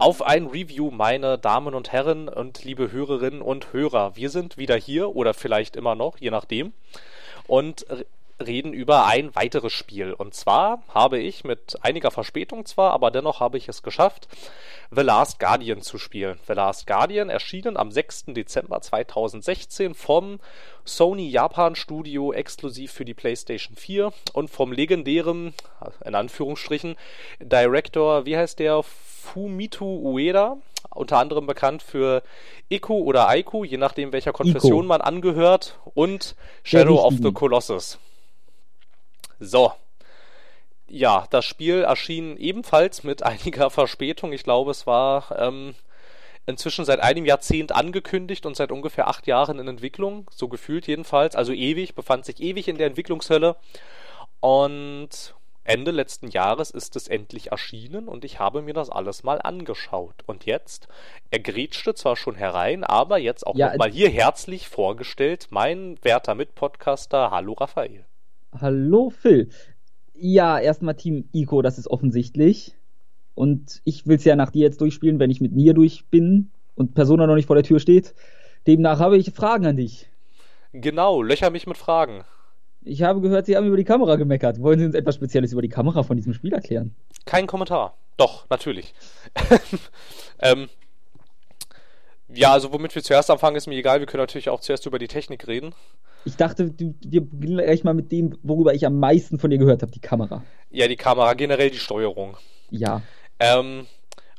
Auf ein Review, meine Damen und Herren und liebe Hörerinnen und Hörer. Wir sind wieder hier oder vielleicht immer noch, je nachdem. Und reden über ein weiteres Spiel. Und zwar habe ich mit einiger Verspätung zwar, aber dennoch habe ich es geschafft, The Last Guardian zu spielen. The Last Guardian erschienen am 6. Dezember 2016 vom Sony Japan Studio exklusiv für die PlayStation 4 und vom legendären, in Anführungsstrichen, Director, wie heißt der? Fumito Ueda, unter anderem bekannt für Iku oder Aiku, je nachdem welcher Konfession Ico. man angehört, und Shadow of the Colossus. So. Ja, das Spiel erschien ebenfalls mit einiger Verspätung. Ich glaube, es war ähm, inzwischen seit einem Jahrzehnt angekündigt und seit ungefähr acht Jahren in Entwicklung. So gefühlt jedenfalls. Also ewig, befand sich ewig in der Entwicklungshölle. Und Ende letzten Jahres ist es endlich erschienen und ich habe mir das alles mal angeschaut. Und jetzt, er grätschte zwar schon herein, aber jetzt auch ja, nochmal hier herzlich vorgestellt, mein werter Mitpodcaster, hallo Raphael. Hallo Phil. Ja, erstmal Team Ico, das ist offensichtlich. Und ich will es ja nach dir jetzt durchspielen, wenn ich mit Nier durch bin und Persona noch nicht vor der Tür steht. Demnach habe ich Fragen an dich. Genau, löcher mich mit Fragen. Ich habe gehört, Sie haben über die Kamera gemeckert. Wollen Sie uns etwas Spezielles über die Kamera von diesem Spiel erklären? Kein Kommentar. Doch, natürlich. ähm, ja, also womit wir zuerst anfangen, ist mir egal. Wir können natürlich auch zuerst über die Technik reden. Ich dachte, du, wir beginnen gleich mal mit dem, worüber ich am meisten von dir gehört habe, die Kamera. Ja, die Kamera, generell die Steuerung. Ja. Ähm,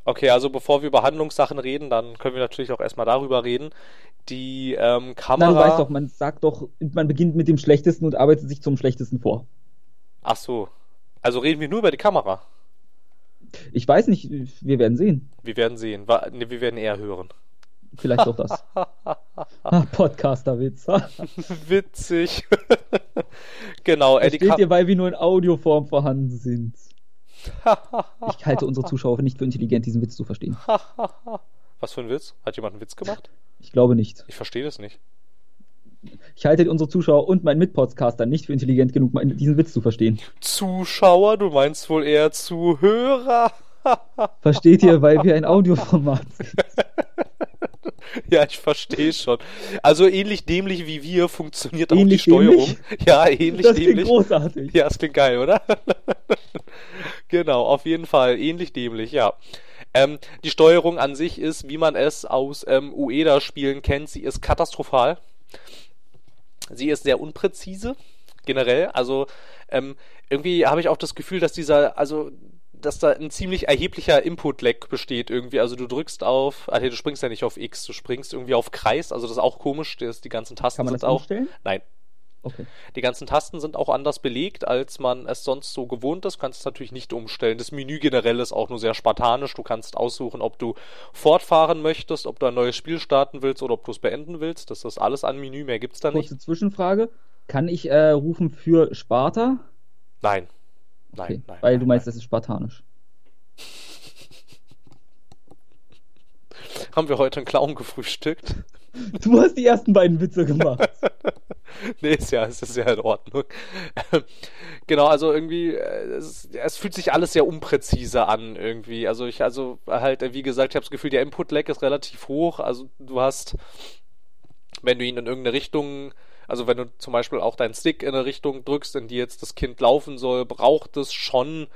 okay, also bevor wir über Handlungssachen reden, dann können wir natürlich auch erstmal darüber reden. Die ähm, Kamera. Na, du weißt doch, man sagt doch, man beginnt mit dem Schlechtesten und arbeitet sich zum Schlechtesten vor. Ach so. Also reden wir nur über die Kamera. Ich weiß nicht, wir werden sehen. Wir werden sehen. Wir werden eher hören. Vielleicht doch das. ah, Podcaster-Witz. Witzig. genau. Eddie Versteht ihr, weil wir nur in Audioform vorhanden sind. ich halte unsere Zuschauer nicht für intelligent, diesen Witz zu verstehen. Was für ein Witz? Hat jemand einen Witz gemacht? Ich glaube nicht. Ich verstehe das nicht. Ich halte unsere Zuschauer und meinen Mitpodcaster nicht für intelligent genug, diesen Witz zu verstehen. Zuschauer? Du meinst wohl eher Zuhörer? Versteht ihr, weil wir ein Audioformat sind? Ja, ich verstehe schon. Also ähnlich dämlich wie wir funktioniert ähnlich auch die Steuerung. Dämlich? Ja, ähnlich das dämlich. Das klingt großartig. Ja, das klingt geil, oder? genau, auf jeden Fall. Ähnlich dämlich, ja. Ähm, die Steuerung an sich ist, wie man es aus ähm, Ueda-Spielen kennt, sie ist katastrophal. Sie ist sehr unpräzise, generell. Also ähm, irgendwie habe ich auch das Gefühl, dass dieser, also dass da ein ziemlich erheblicher Input-Lag besteht irgendwie. Also du drückst auf, nee, du springst ja nicht auf X, du springst irgendwie auf Kreis, also das ist auch komisch, das, die ganzen Tasten Kann man sind das auch. Umstellen? Nein. Okay. Die ganzen Tasten sind auch anders belegt, als man es sonst so gewohnt ist. Du kannst es natürlich nicht umstellen. Das Menü generell ist auch nur sehr spartanisch. Du kannst aussuchen, ob du fortfahren möchtest, ob du ein neues Spiel starten willst oder ob du es beenden willst. Das ist alles an Menü, mehr gibt es da nicht. Kurze Zwischenfrage. Kann ich äh, rufen für Sparta? Nein. Nein, okay, nein. Weil nein, du meinst, nein. das ist spartanisch. Haben wir heute einen Clown gefrühstückt? Du hast die ersten beiden Witze gemacht. nee, ist ja, ist ja in Ordnung. genau, also irgendwie, äh, es, es, fühlt sich alles sehr unpräzise an, irgendwie. Also ich, also halt, wie gesagt, ich habe das Gefühl, der Input-Lag ist relativ hoch. Also du hast, wenn du ihn in irgendeine Richtung, also wenn du zum Beispiel auch deinen Stick in eine Richtung drückst, in die jetzt das Kind laufen soll, braucht es schon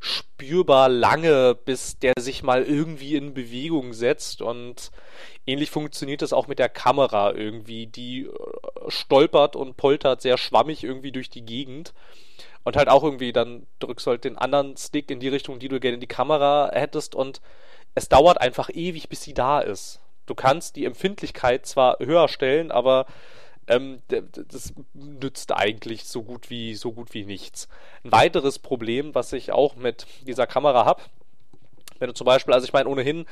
spürbar lange, bis der sich mal irgendwie in Bewegung setzt. Und ähnlich funktioniert es auch mit der Kamera irgendwie, die äh, stolpert und poltert sehr schwammig irgendwie durch die Gegend. Und halt auch irgendwie dann drückst du halt den anderen Stick in die Richtung, die du gerne in die Kamera hättest. Und es dauert einfach ewig, bis sie da ist. Du kannst die Empfindlichkeit zwar höher stellen, aber ähm, das nützt eigentlich so gut wie so gut wie nichts. Ein weiteres Problem, was ich auch mit dieser Kamera habe, wenn du zum Beispiel, also ich meine ohnehin,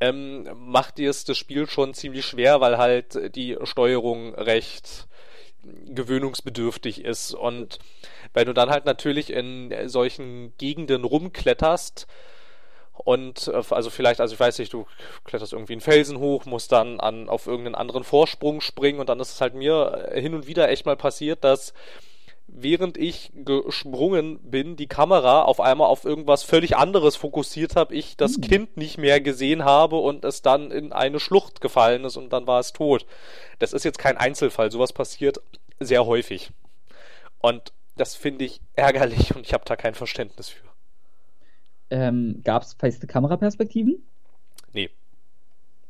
ähm, macht dir das Spiel schon ziemlich schwer, weil halt die Steuerung recht gewöhnungsbedürftig ist und wenn du dann halt natürlich in solchen Gegenden rumkletterst, und äh, also vielleicht, also ich weiß nicht, du kletterst irgendwie einen Felsen hoch, musst dann an, auf irgendeinen anderen Vorsprung springen und dann ist es halt mir äh, hin und wieder echt mal passiert, dass während ich gesprungen bin, die Kamera auf einmal auf irgendwas völlig anderes fokussiert habe, ich das hm. Kind nicht mehr gesehen habe und es dann in eine Schlucht gefallen ist und dann war es tot. Das ist jetzt kein Einzelfall, sowas passiert sehr häufig. Und das finde ich ärgerlich und ich habe da kein Verständnis für. Ähm, Gab es feste Kameraperspektiven? Nee.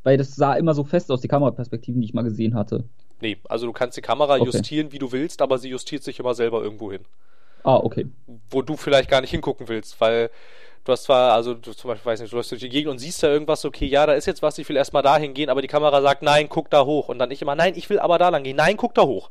Weil das sah immer so fest aus, die Kameraperspektiven, die ich mal gesehen hatte. Nee, also du kannst die Kamera okay. justieren, wie du willst, aber sie justiert sich immer selber irgendwo hin. Ah, okay. Wo du vielleicht gar nicht hingucken willst, weil du hast zwar, also du zum Beispiel, weiß nicht, du läufst durch die Gegend und siehst da irgendwas, okay, ja, da ist jetzt was, ich will erstmal da hingehen, aber die Kamera sagt, nein, guck da hoch. Und dann ich immer, nein, ich will aber da lang gehen, nein, guck da hoch.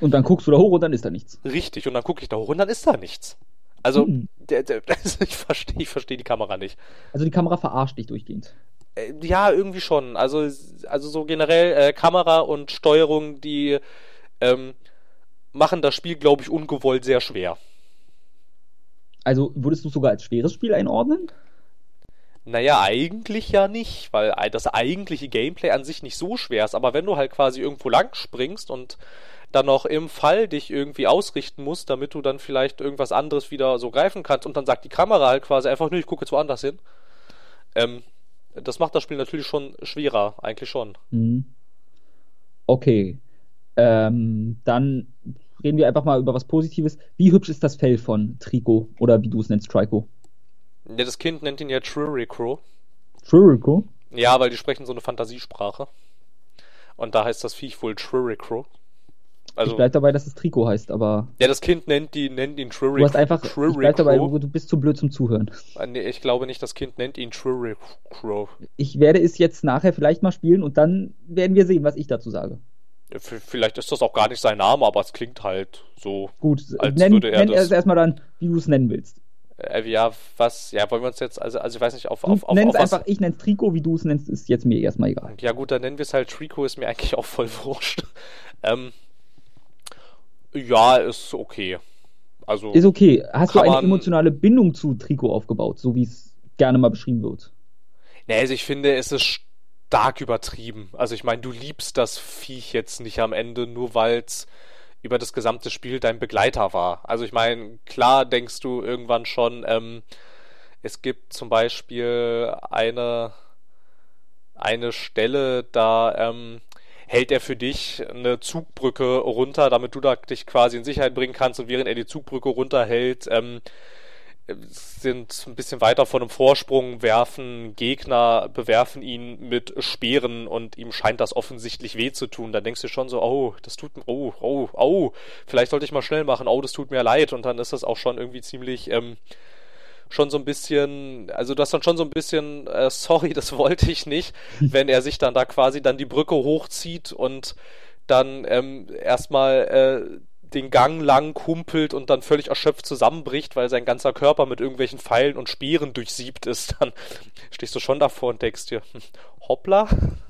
Und dann guckst du da hoch und dann ist da nichts. Richtig, und dann gucke ich da hoch und dann ist da nichts. Also, hm. der, der, ich verstehe ich versteh die Kamera nicht. Also die Kamera verarscht dich durchgehend. Äh, ja, irgendwie schon. Also, also so generell äh, Kamera und Steuerung, die ähm, machen das Spiel, glaube ich, ungewollt sehr schwer. Also würdest du es sogar als schweres Spiel einordnen? Naja, eigentlich ja nicht, weil das eigentliche Gameplay an sich nicht so schwer ist, aber wenn du halt quasi irgendwo lang springst und dann noch im Fall dich irgendwie ausrichten musst, damit du dann vielleicht irgendwas anderes wieder so greifen kannst und dann sagt die Kamera halt quasi einfach, nur ich gucke jetzt woanders hin. Ähm, das macht das Spiel natürlich schon schwerer, eigentlich schon. Mhm. Okay. Ähm, dann reden wir einfach mal über was Positives. Wie hübsch ist das Fell von Trico oder wie du es nennst, Trico? Ja, das Kind nennt ihn ja Truricro. Truricro? Ja, weil die sprechen so eine Fantasiesprache. Und da heißt das Viech wohl Truricro. Also, ich bleib dabei, dass es Trikot heißt, aber. Ja, das Kind nennt, die, nennt ihn Truric. Du hast einfach. Truric ich bleib dabei, du bist zu blöd zum Zuhören. Ah, nee, ich glaube nicht, das Kind nennt ihn Truricro. Ich werde es jetzt nachher vielleicht mal spielen und dann werden wir sehen, was ich dazu sage. Vielleicht ist das auch gar nicht sein Name, aber es klingt halt so. Gut, als nenn, würde er nenn das... es erstmal dann, wie du es nennen willst. Äh, ja, was, ja, wollen wir uns jetzt, also, also ich weiß nicht, auf, auf, auf, Nenn's auf einfach, ich nenn's Trikot, wie du es nennst, ist jetzt mir erstmal egal. Ja gut, dann nennen wir es halt Trikot, ist mir eigentlich auch voll wurscht. ähm, ja, ist okay. Also ist okay. Hast du eine emotionale Bindung zu Trikot aufgebaut, so wie es gerne mal beschrieben wird? Nee, also ich finde, es ist stark übertrieben. Also ich meine, du liebst das Viech jetzt nicht am Ende, nur weil es über das gesamte Spiel dein Begleiter war. Also ich meine, klar denkst du irgendwann schon, ähm, es gibt zum Beispiel eine, eine Stelle, da ähm, hält er für dich eine Zugbrücke runter, damit du da dich quasi in Sicherheit bringen kannst und während er die Zugbrücke runterhält, ähm, sind ein bisschen weiter von einem Vorsprung, werfen Gegner, bewerfen ihn mit Speeren und ihm scheint das offensichtlich weh zu tun. Dann denkst du schon so, oh, das tut mir, oh, oh, oh, vielleicht sollte ich mal schnell machen, oh, das tut mir leid. Und dann ist das auch schon irgendwie ziemlich, ähm, schon so ein bisschen, also das dann schon so ein bisschen, äh, sorry, das wollte ich nicht, wenn er sich dann da quasi dann die Brücke hochzieht und dann ähm, erstmal äh, den Gang lang kumpelt und dann völlig erschöpft zusammenbricht, weil sein ganzer Körper mit irgendwelchen Pfeilen und Speeren durchsiebt ist, dann stehst du schon davor und denkst dir, hm, hoppla.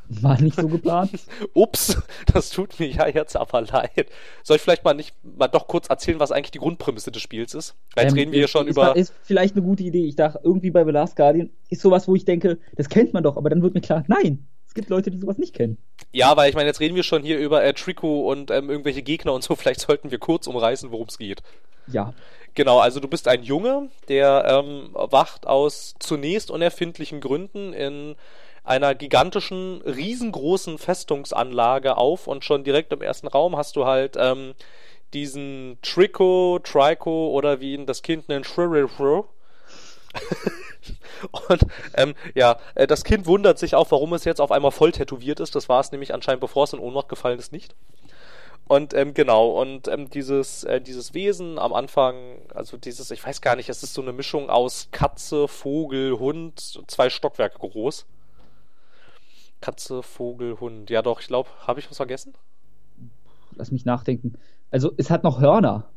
War nicht so geplant. Ups, das tut mir ja jetzt aber leid. Soll ich vielleicht mal nicht mal doch kurz erzählen, was eigentlich die Grundprämisse des Spiels ist? Jetzt ähm, reden wir hier schon ist, über. Ist vielleicht eine gute Idee. Ich dachte, irgendwie bei The Last Guardian ist sowas, wo ich denke, das kennt man doch, aber dann wird mir klar, nein, es gibt Leute, die sowas nicht kennen. Ja, weil ich meine, jetzt reden wir schon hier über äh, Trico und ähm, irgendwelche Gegner und so. Vielleicht sollten wir kurz umreißen, worum es geht. Ja. Genau, also du bist ein Junge, der ähm, wacht aus zunächst unerfindlichen Gründen in einer gigantischen, riesengroßen Festungsanlage auf und schon direkt im ersten Raum hast du halt ähm, diesen Trico, Trico oder wie ihn das Kind nennt, Shririfro. und ähm, ja, äh, das Kind wundert sich auch, warum es jetzt auf einmal voll tätowiert ist. Das war es nämlich anscheinend, bevor es in Ohnmacht gefallen ist, nicht. Und ähm, genau, und ähm, dieses, äh, dieses Wesen am Anfang, also dieses, ich weiß gar nicht, es ist so eine Mischung aus Katze, Vogel, Hund, zwei Stockwerke groß. Katze, Vogel, Hund. Ja doch, ich glaube, habe ich was vergessen? Lass mich nachdenken. Also es hat noch Hörner.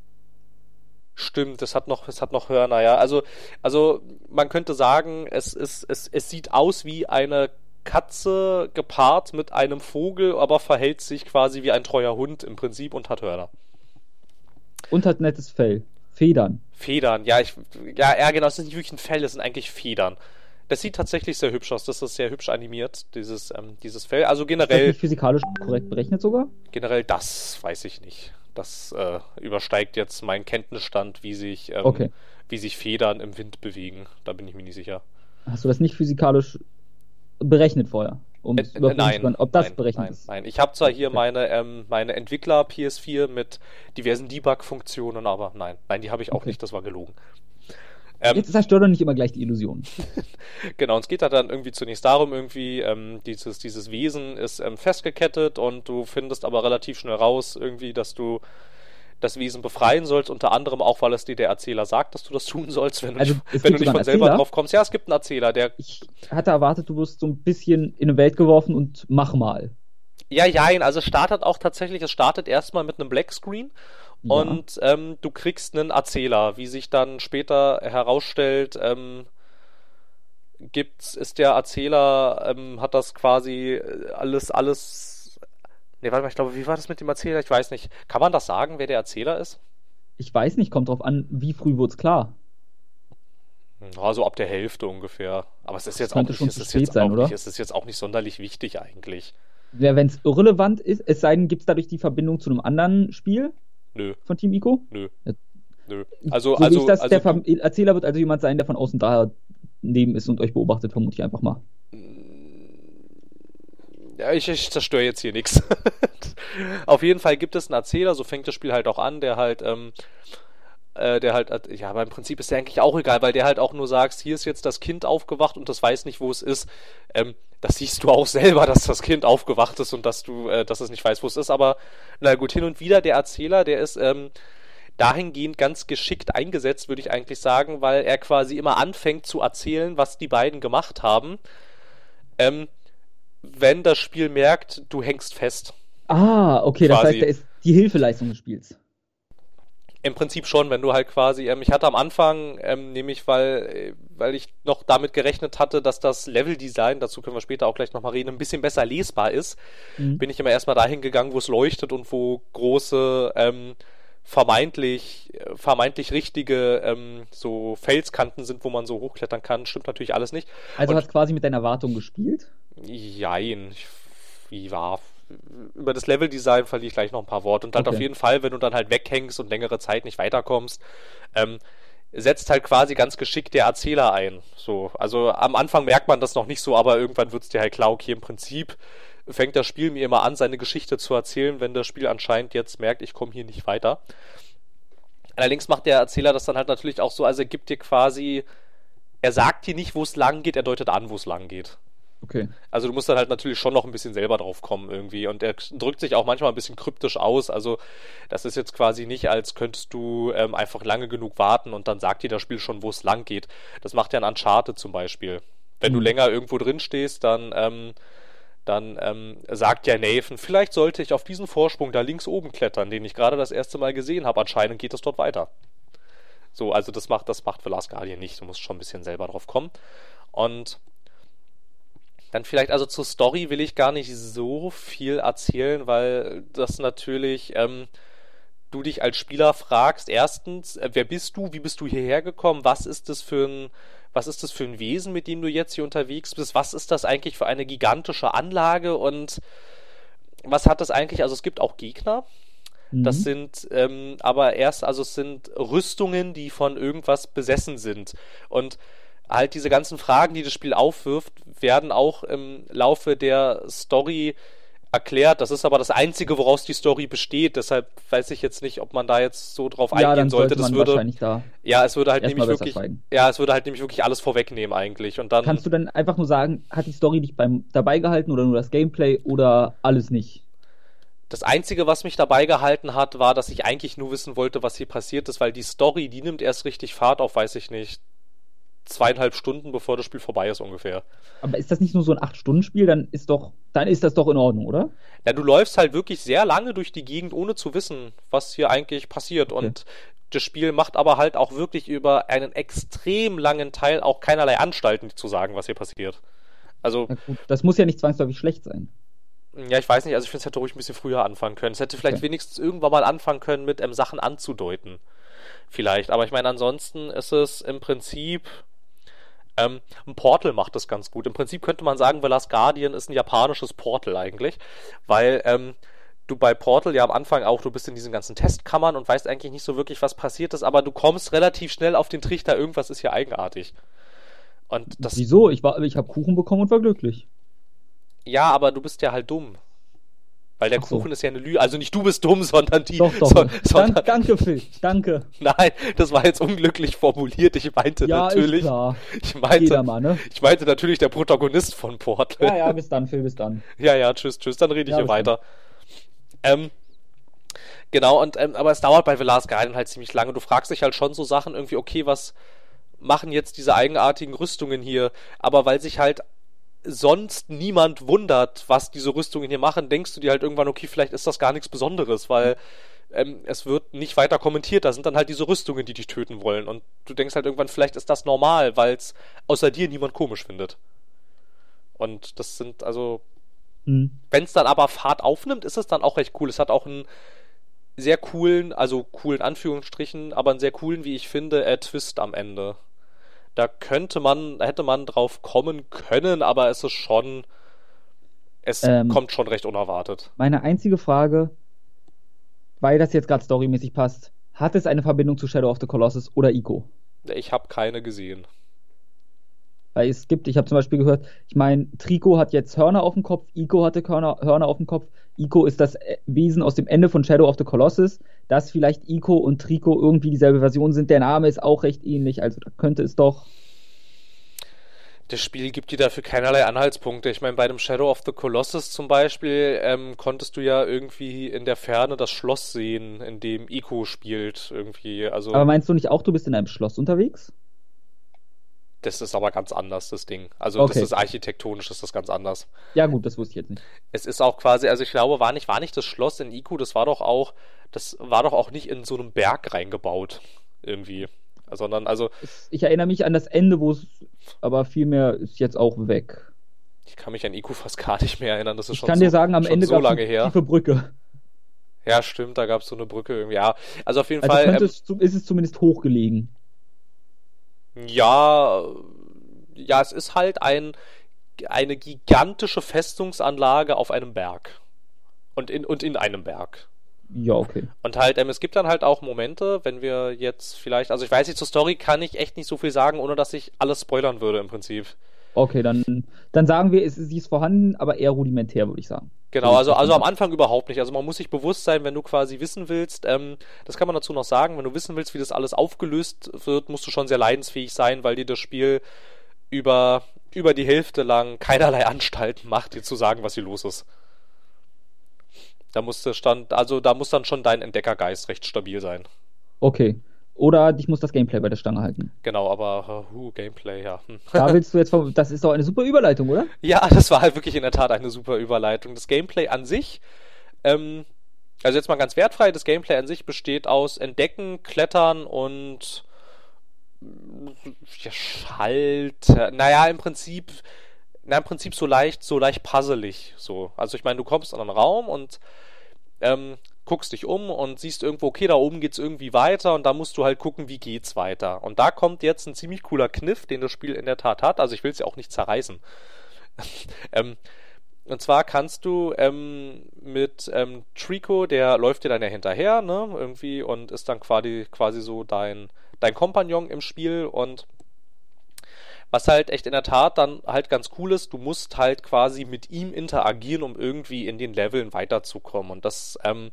Stimmt, es hat noch, es hat noch Hörner, ja. Also, also man könnte sagen, es, ist, es, es sieht aus wie eine Katze gepaart mit einem Vogel, aber verhält sich quasi wie ein treuer Hund im Prinzip und hat Hörner. Und hat nettes Fell. Federn. Federn, ja, ich, ja, ja, genau, es sind nicht wirklich ein Fell, es sind eigentlich Federn. Das sieht tatsächlich sehr hübsch aus. Das ist sehr hübsch animiert, dieses, ähm, dieses Fell. Also generell. Ist das nicht physikalisch korrekt berechnet sogar? Generell, das weiß ich nicht. Das äh, übersteigt jetzt meinen Kenntnisstand, wie sich, ähm, Okay. wie sich Federn im Wind bewegen. Da bin ich mir nicht sicher. Hast du das nicht physikalisch berechnet vorher? Um Äh, zu nein, ob das nein, berechnet nein, ist? nein. Ich habe zwar hier Okay. meine, ähm, meine Entwickler PS4 mit diversen Debug-Funktionen, aber nein, nein, die habe ich auch Okay. nicht, das war gelogen. Ähm, Jetzt zerstört doch nicht immer gleich die Illusion. Genau, und es geht halt dann irgendwie zunächst darum, irgendwie, ähm, dieses, dieses Wesen ist ähm, festgekettet und du findest aber relativ schnell raus, irgendwie, dass du das Wesen befreien sollst, unter anderem auch, weil es dir der Erzähler sagt, dass du das tun sollst, wenn du Also, nicht, wenn du nicht von selber drauf kommst. Ja, es gibt einen Erzähler, der. Ich hatte erwartet, du wirst so ein bisschen in eine Welt geworfen und mach mal. Ja, jein, also es startet auch tatsächlich, es startet erstmal mit einem Blackscreen Ja. und ähm, du kriegst einen Erzähler, wie sich dann später herausstellt, ähm, gibt's, ist der Erzähler, ähm, hat das quasi äh, alles, alles. Ne, warte mal, ich glaube, wie war das mit dem Erzähler? Ich weiß nicht. Kann man das sagen, wer der Erzähler ist? Ich weiß nicht, kommt drauf an, wie früh wurde es klar. Hm, Also ab der Hälfte ungefähr. Aber es ist jetzt auch nicht, es ist jetzt sein, auch oder? nicht, es ist jetzt auch nicht sonderlich wichtig eigentlich. Ja, Wenn es irrelevant ist, es sei denn, gibt es dadurch die Verbindung zu einem anderen Spiel Nö, von Team Ico? nö, nö. Also, so also, das, also der Ver Erzähler wird also jemand sein, der von außen da neben ist und euch beobachtet, vermute ich einfach mal. Ja, ich, ich zerstöre jetzt hier nichts. Auf jeden Fall gibt es einen Erzähler, so fängt das Spiel halt auch an, der halt, ähm, äh, der halt, äh, ja, aber im Prinzip ist der eigentlich auch egal, weil der halt auch nur sagt, hier ist jetzt das Kind aufgewacht und das weiß nicht, wo es ist. Ähm, das siehst du auch selber, dass das Kind aufgewacht ist und dass du, äh, dass es nicht weiß, wo es ist. Aber na gut, hin und wieder der Erzähler, der ist ähm, dahingehend ganz geschickt eingesetzt, würde ich eigentlich sagen, weil er quasi immer anfängt zu erzählen, was die beiden gemacht haben. Ähm, wenn das Spiel merkt, du hängst fest. Ah, okay, das Quasi. heißt, der ist die Hilfeleistung des Spiels. Im Prinzip schon, wenn du halt quasi, ähm, ich hatte am Anfang, ähm, nämlich weil, äh, weil ich noch damit gerechnet hatte, dass das Leveldesign, dazu können wir später auch gleich nochmal reden, ein bisschen besser lesbar ist, Mhm. bin ich immer erstmal dahin gegangen, wo es leuchtet und wo große, ähm, vermeintlich, äh, vermeintlich richtige ähm, so Felskanten sind, wo man so hochklettern kann. Stimmt natürlich alles nicht. Also Und- hast quasi mit deinen Erwartungen gespielt? Jein. Ich, wie war. Über das Leveldesign verliere ich gleich noch ein paar Worte. Und halt Okay. auf jeden Fall, wenn du dann halt weghängst und längere Zeit nicht weiterkommst, ähm, setzt halt quasi ganz geschickt der Erzähler ein. So, also am Anfang merkt man das noch nicht so, aber irgendwann wird es dir halt klar, okay, im Prinzip fängt das Spiel mir immer an, seine Geschichte zu erzählen, wenn das Spiel anscheinend jetzt merkt, ich komme hier nicht weiter. Allerdings macht der Erzähler das dann halt natürlich auch so, also er gibt dir quasi, er sagt dir nicht, wo es lang geht, er deutet an, wo es lang geht. Okay. Also du musst dann halt natürlich schon noch ein bisschen selber drauf kommen irgendwie. Und er drückt sich auch manchmal ein bisschen kryptisch aus. Also das ist jetzt quasi nicht, als könntest du ähm, einfach lange genug warten und dann sagt dir das Spiel schon, wo es lang geht. Das macht ja ein Uncharted zum Beispiel. Wenn du Mhm. länger irgendwo drin stehst, dann, ähm, dann ähm, sagt ja Nathan, vielleicht sollte ich auf diesen Vorsprung da links oben klettern, den ich gerade das erste Mal gesehen habe. Anscheinend geht es dort weiter. So, also das macht, das macht The Last Guardian nicht. Du musst schon ein bisschen selber drauf kommen. Und dann vielleicht, also zur Story will ich gar nicht so viel erzählen, weil das natürlich, ähm, du dich als Spieler fragst, erstens, äh, wer bist du, wie bist du hierher gekommen, was ist das für ein, was ist das für ein Wesen, mit dem du jetzt hier unterwegs bist, was ist das eigentlich für eine gigantische Anlage? Und was hat das eigentlich, also es gibt auch Gegner, das Mhm. sind ähm, aber erst, also es sind Rüstungen, die von irgendwas besessen sind. Und halt diese ganzen Fragen, die das Spiel aufwirft, werden auch im Laufe der Story erklärt. Das ist aber das Einzige, woraus die Story besteht. Deshalb weiß ich jetzt nicht, ob man da jetzt so drauf ja, eingehen dann sollte. sollte Das würde, wahrscheinlich da. ja, es würde halt nämlich wirklich, schweigen. ja, es würde halt nämlich wirklich alles vorwegnehmen eigentlich. Und dann, Kannst du dann einfach nur sagen, hat die Story dich beim dabei gehalten oder nur das Gameplay oder alles nicht? Das Einzige, was mich dabei gehalten hat, war, dass ich eigentlich nur wissen wollte, was hier passiert ist, weil die Story, die nimmt erst richtig Fahrt auf, weiß ich nicht, zweieinhalb Stunden, bevor das Spiel vorbei ist ungefähr. Aber ist das nicht nur so ein 8-Stunden-Spiel? Dann ist doch, dann ist das doch in Ordnung, oder? Ja, du läufst halt wirklich sehr lange durch die Gegend, ohne zu wissen, was hier eigentlich passiert. Okay. Und das Spiel macht aber halt auch wirklich über einen extrem langen Teil auch keinerlei Anstalten zu sagen, was hier passiert. Also, gut, das muss ja nicht zwangsläufig schlecht sein. ja, ich weiß nicht, also ich finde, es hätte ruhig ein bisschen früher anfangen können. Es hätte vielleicht Okay. wenigstens irgendwann mal anfangen können, mit ähm, Sachen anzudeuten. Vielleicht. Aber ich meine, ansonsten ist es im Prinzip. Ähm, ein Portal macht das ganz gut. Im Prinzip könnte man sagen, The Last Guardian ist ein japanisches Portal eigentlich, weil ähm, du bei Portal ja am Anfang auch, du bist in diesen ganzen Testkammern und weißt eigentlich nicht so wirklich, was passiert ist, aber du kommst relativ schnell auf den Trichter, irgendwas ist hier eigenartig. Und das. Wieso? Ich, ich habe Kuchen bekommen und war glücklich. Ja, aber du bist ja halt dumm. Weil der so. Kuchen ist ja eine Lüge. Also nicht du bist dumm, sondern die. Doch, doch. So, sondern, danke, Phil. Danke. Nein, das war jetzt unglücklich formuliert. Ich meinte ja, natürlich. Ist klar. Ich meinte, mal, ne? ich meinte natürlich der Protagonist von Portal. Ja, ja, bis dann, Phil, bis dann. Ja, ja, tschüss, tschüss. Dann rede ich ja, hier weiter. Ähm, genau, und ähm, aber es dauert bei The Last Guardian halt ziemlich lange. Du fragst dich halt schon so Sachen irgendwie, okay, was machen jetzt diese eigenartigen Rüstungen hier? Aber weil sich halt sonst niemand wundert, was diese Rüstungen hier machen, denkst du dir halt irgendwann, okay, vielleicht ist das gar nichts Besonderes, weil ähm, es wird nicht weiter kommentiert. Da sind dann halt diese Rüstungen, die dich töten wollen. Und du denkst halt irgendwann, vielleicht ist das normal, weil es außer dir niemand komisch findet. Und das sind also. Mhm. Wenn es dann aber Fahrt aufnimmt, ist es dann auch recht cool. Es hat auch einen sehr coolen, also coolen Anführungsstrichen, aber einen sehr coolen, wie ich finde, äh, Twist am Ende da könnte man, hätte man drauf kommen können, aber es ist schon, es ähm, kommt schon recht unerwartet. Meine einzige Frage, weil das jetzt gerade storymäßig passt, hat es eine Verbindung zu Shadow of the Colossus oder Ico? Ich habe keine gesehen. Weil es gibt, ich habe zum Beispiel gehört, ich meine, Trico hat jetzt Hörner auf dem Kopf, Ico hatte Hörner, Hörner auf dem Kopf. Ico ist das äh, Wesen aus dem Ende von Shadow of the Colossus. Dass vielleicht Ico und Trico irgendwie dieselbe Version sind. Der Name ist auch recht ähnlich, also da könnte es doch. Das Spiel gibt dir dafür keinerlei Anhaltspunkte. Ich meine, bei dem Shadow of the Colossus zum Beispiel ähm, konntest du ja irgendwie in der Ferne das Schloss sehen, in dem Ico spielt. Irgendwie. Also, Aber meinst du nicht auch, du bist in einem Schloss unterwegs? Das ist aber ganz anders, das Ding. Also okay. das ist architektonisch, ist das ganz anders. Ja gut, das wusste ich jetzt nicht. Es ist auch quasi, also ich glaube, war nicht, war nicht das Schloss in Iku, das war doch auch, das war doch auch nicht in so einem Berg reingebaut. Irgendwie. Sondern also. Ich erinnere mich an das Ende, wo es, aber viel mehr ist jetzt auch weg. Ich kann mich an Iku fast gar nicht mehr erinnern. Das ist ich schon kann so, dir sagen, am Ende so lange her. tiefe Brücke. Ja, stimmt, da gab es so eine Brücke irgendwie. Ja, also auf jeden also Fall. Ähm, es, ist es zumindest hochgelegen. Ja, ja, es ist halt ein, eine gigantische Festungsanlage auf einem Berg. Und in, und in einem Berg. Ja, okay. Und halt, ähm, es gibt dann halt auch Momente, wenn wir jetzt vielleicht, also ich weiß nicht, zur Story kann ich echt nicht so viel sagen, ohne dass ich alles spoilern würde im Prinzip. Okay, dann, dann sagen wir, sie ist vorhanden, aber eher rudimentär, würde ich sagen. Genau, also, also am Anfang überhaupt nicht. Also man muss sich bewusst sein, wenn du quasi wissen willst, ähm, das kann man dazu noch sagen, wenn du wissen willst, wie das alles aufgelöst wird, musst du schon sehr leidensfähig sein, weil dir das Spiel über, über die Hälfte lang keinerlei Anstalten macht, dir zu sagen, was hier los ist. Da muss, stand, also da muss dann schon dein Entdeckergeist recht stabil sein. Okay. Oder dich muss das Gameplay bei der Stange halten. Genau, aber uh, Gameplay, ja. Hm. Da willst du jetzt vom, das ist doch eine super Überleitung, oder? Ja, das war halt wirklich in der Tat eine super Überleitung. Das Gameplay an sich, ähm, also jetzt mal ganz wertfrei, das Gameplay an sich besteht aus Entdecken, Klettern und ja, Schalter. Naja, im Prinzip, na, im Prinzip so leicht, so leicht puzzelig. So. Also ich meine, du kommst in einen Raum und ähm, guckst dich um und siehst irgendwo, okay, da oben geht's irgendwie weiter und da musst du halt gucken, wie geht's weiter. Und da kommt jetzt ein ziemlich cooler Kniff, den das Spiel in der Tat hat. Also ich will es ja auch nicht zerreißen. ähm, und zwar kannst du ähm, mit ähm, Trico, der läuft dir dann ja hinterher, ne, irgendwie, und ist dann quasi, quasi so dein, dein Kompagnon im Spiel und was halt echt in der Tat dann halt ganz cool ist, du musst halt quasi mit ihm interagieren, um irgendwie in den Leveln weiterzukommen. Und das ähm,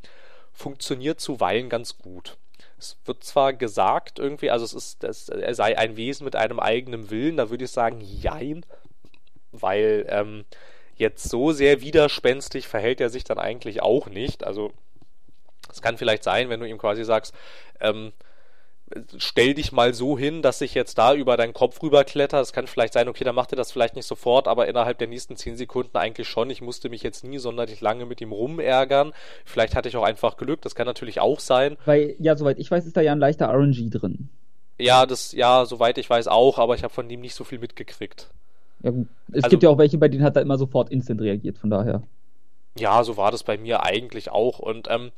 funktioniert zuweilen ganz gut. Es wird zwar gesagt irgendwie, also es ist, es, er sei ein Wesen mit einem eigenen Willen, da würde ich sagen, jein, weil ähm, jetzt so sehr widerspenstig verhält er sich dann eigentlich auch nicht. Also es kann vielleicht sein, wenn du ihm quasi sagst, ähm, stell dich mal so hin, dass ich jetzt da über deinen Kopf rüberkletter. Es kann vielleicht sein, okay, dann macht er das vielleicht nicht sofort, aber innerhalb der nächsten 10 Sekunden eigentlich schon. Ich musste mich jetzt nie sonderlich lange mit ihm rumärgern. Vielleicht hatte ich auch einfach Glück, das kann natürlich auch sein. Weil, ja, soweit ich weiß, ist da ja ein leichter RNG drin. Ja, das, ja, soweit ich weiß auch, aber ich habe von ihm nicht so viel mitgekriegt. Ja, gut. Es also, gibt ja auch welche, bei denen hat er immer sofort instant reagiert, von daher. Ja, so war das bei mir eigentlich auch. Und ähm,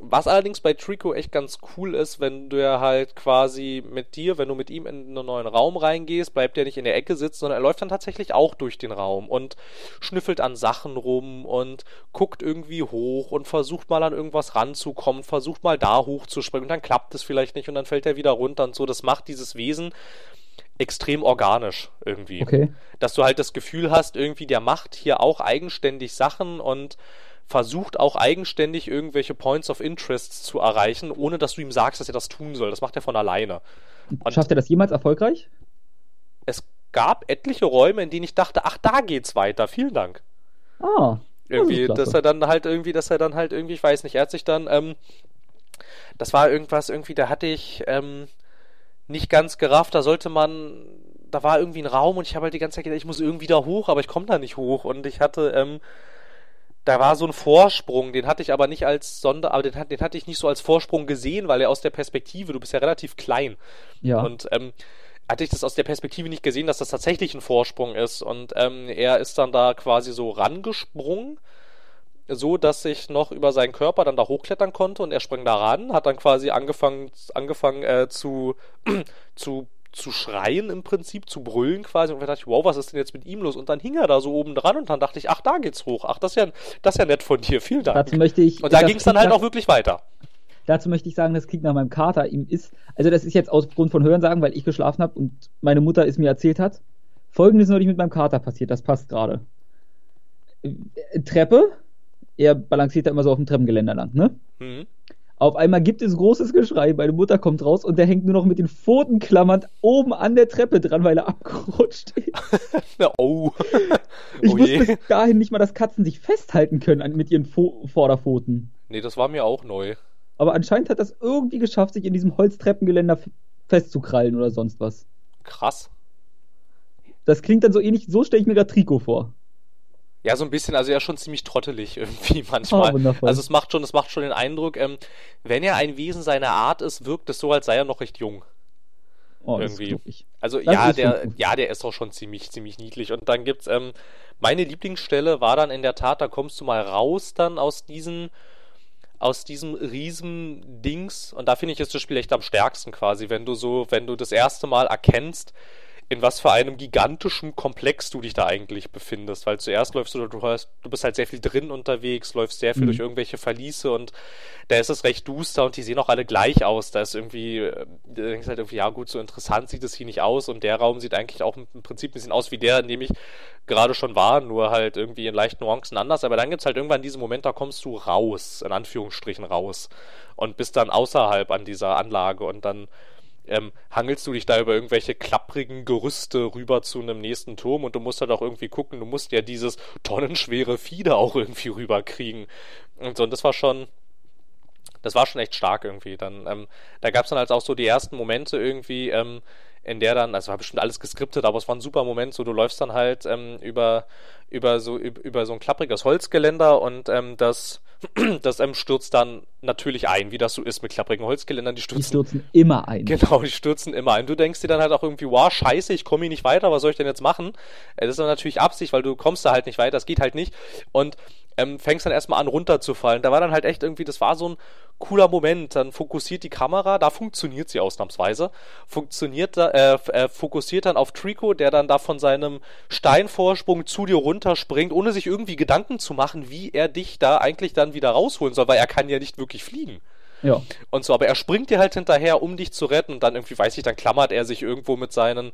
was allerdings bei Trico echt ganz cool ist, wenn du ja halt quasi mit dir, wenn du mit ihm in einen neuen Raum reingehst, bleibt er nicht in der Ecke sitzen, sondern er läuft dann tatsächlich auch durch den Raum und schnüffelt an Sachen rum und guckt irgendwie hoch und versucht mal an irgendwas ranzukommen, versucht mal da hochzuspringen und dann klappt es vielleicht nicht und dann fällt er wieder runter und so. Das macht dieses Wesen extrem organisch irgendwie. Okay. Dass du halt das Gefühl hast, irgendwie der macht hier auch eigenständig Sachen und versucht auch eigenständig irgendwelche Points of Interest zu erreichen, ohne dass du ihm sagst, dass er das tun soll. Das macht er von alleine. Und Schafft er das jemals erfolgreich? Es gab etliche Räume, in denen ich dachte, ach, da geht's weiter. Vielen Dank. Ah. Irgendwie, das dass er dann halt irgendwie, dass er dann halt irgendwie, ich weiß nicht, er hat sich dann, ähm, das war irgendwas, irgendwie, da hatte ich ähm, nicht ganz gerafft, da sollte man, da war irgendwie ein Raum und ich habe halt die ganze Zeit gedacht, ich muss irgendwie da hoch, aber ich komme da nicht hoch und ich hatte, ähm, da war so ein Vorsprung, den hatte ich aber nicht als Sonder, aber den, den hatte ich nicht so als Vorsprung gesehen, weil er aus der Perspektive, du bist ja relativ klein. Ja. Und ähm, hatte ich das aus der Perspektive nicht gesehen, dass das tatsächlich ein Vorsprung ist. Und ähm, er ist dann da quasi so rangesprungen, so dass ich noch über seinen Körper dann da hochklettern konnte und er sprang da ran, hat dann quasi angefangen, angefangen äh, zu, zu zu schreien im Prinzip, zu brüllen quasi. Und dann dachte ich, wow, was ist denn jetzt mit ihm los? Und dann hing er da so oben dran und dann dachte ich, ach, da geht's hoch. Ach, das ist ja, das ist ja nett von dir. Vielen Dank. Dazu möchte ich. Und da ging es dann halt auch wirklich weiter. Dazu möchte ich sagen, das klingt nach meinem Kater. Ihm ist, also das ist jetzt aufgrund von Hörensagen, weil ich geschlafen habe und meine Mutter es mir erzählt hat. Folgendes ist neulich mit meinem Kater passiert, das passt gerade. Äh, Treppe, er balanciert da immer so auf dem Treppengeländer lang, ne? Mhm. Auf einmal gibt es großes Geschrei, meine Mutter kommt raus und der hängt nur noch mit den Pfoten klammernd oben an der Treppe dran, weil er abgerutscht ist. oh. Ich oh wusste bis dahin nicht mal, dass Katzen sich festhalten können mit ihren Fo Vorderpfoten. Nee, das war mir auch neu. Aber anscheinend hat das irgendwie geschafft, sich in diesem Holztreppengeländer festzukrallen oder sonst was. Krass. Das klingt dann so ähnlich, so stelle ich mir gerade Trikot vor. Ja, so ein bisschen, also er ist schon ziemlich trottelig irgendwie manchmal. Oh, also es macht schon, es macht schon den Eindruck, ähm, wenn er ein Wesen seiner Art ist, wirkt es so, als sei er noch recht jung. Oh, irgendwie. Also das ja, der, ja, der ist doch schon ziemlich, ziemlich niedlich. Und dann gibt's, ähm, meine Lieblingsstelle war dann in der Tat, da kommst du mal raus dann aus diesen, aus diesem riesen Dings. Und da finde ich ist das Spiel echt am stärksten quasi, wenn du so, wenn du das erste Mal erkennst, in was für einem gigantischen Komplex du dich da eigentlich befindest, weil zuerst läufst du, du, hast, du bist halt sehr viel drin unterwegs, läufst sehr viel mhm. durch irgendwelche Verliese und da ist es recht duster und die sehen auch alle gleich aus. Da ist irgendwie, äh, da denkst halt irgendwie, ja gut, so interessant sieht es hier nicht aus und der Raum sieht eigentlich auch im Prinzip ein bisschen aus wie der, in dem ich gerade schon war, nur halt irgendwie in leichten Nuancen anders. Aber dann gibt es halt irgendwann diesen Moment, da kommst du raus, in Anführungsstrichen raus und bist dann außerhalb an dieser Anlage und dann ähm, hangelst du dich da über irgendwelche klapprigen Gerüste rüber zu einem nächsten Turm und du musst halt auch irgendwie gucken, du musst ja dieses tonnenschwere Vieh auch irgendwie rüberkriegen. Und so, und das war schon, das war schon echt stark irgendwie. Dann, ähm, da gab es dann halt auch so die ersten Momente irgendwie, ähm, in der dann, also war bestimmt alles geskriptet, aber es war ein super Moment, so du läufst dann halt ähm, über, über so über so ein klappriges Holzgeländer und ähm, das das ähm, stürzt dann natürlich ein, wie das so ist mit klapprigen Holzgeländern. Die stürzen, die stürzen immer ein. Genau, die stürzen immer ein. Du denkst dir dann halt auch irgendwie, wow, scheiße, ich komme hier nicht weiter, was soll ich denn jetzt machen? Äh, das ist dann natürlich Absicht, weil du kommst da halt nicht weiter, das geht halt nicht. Und ähm, fängst dann erstmal an runterzufallen. Da war dann halt echt irgendwie, das war so ein cooler Moment. Dann fokussiert die Kamera, da funktioniert sie ausnahmsweise, funktioniert äh, äh, fokussiert dann auf Trico, der dann da von seinem Steinvorsprung zu dir runterspringt, ohne sich irgendwie Gedanken zu machen, wie er dich da eigentlich dann wieder rausholen soll, weil er kann ja nicht wirklich fliegen. Ja. Und so, aber er springt dir halt hinterher, um dich zu retten und dann irgendwie, weiß ich, dann klammert er sich irgendwo mit seinen,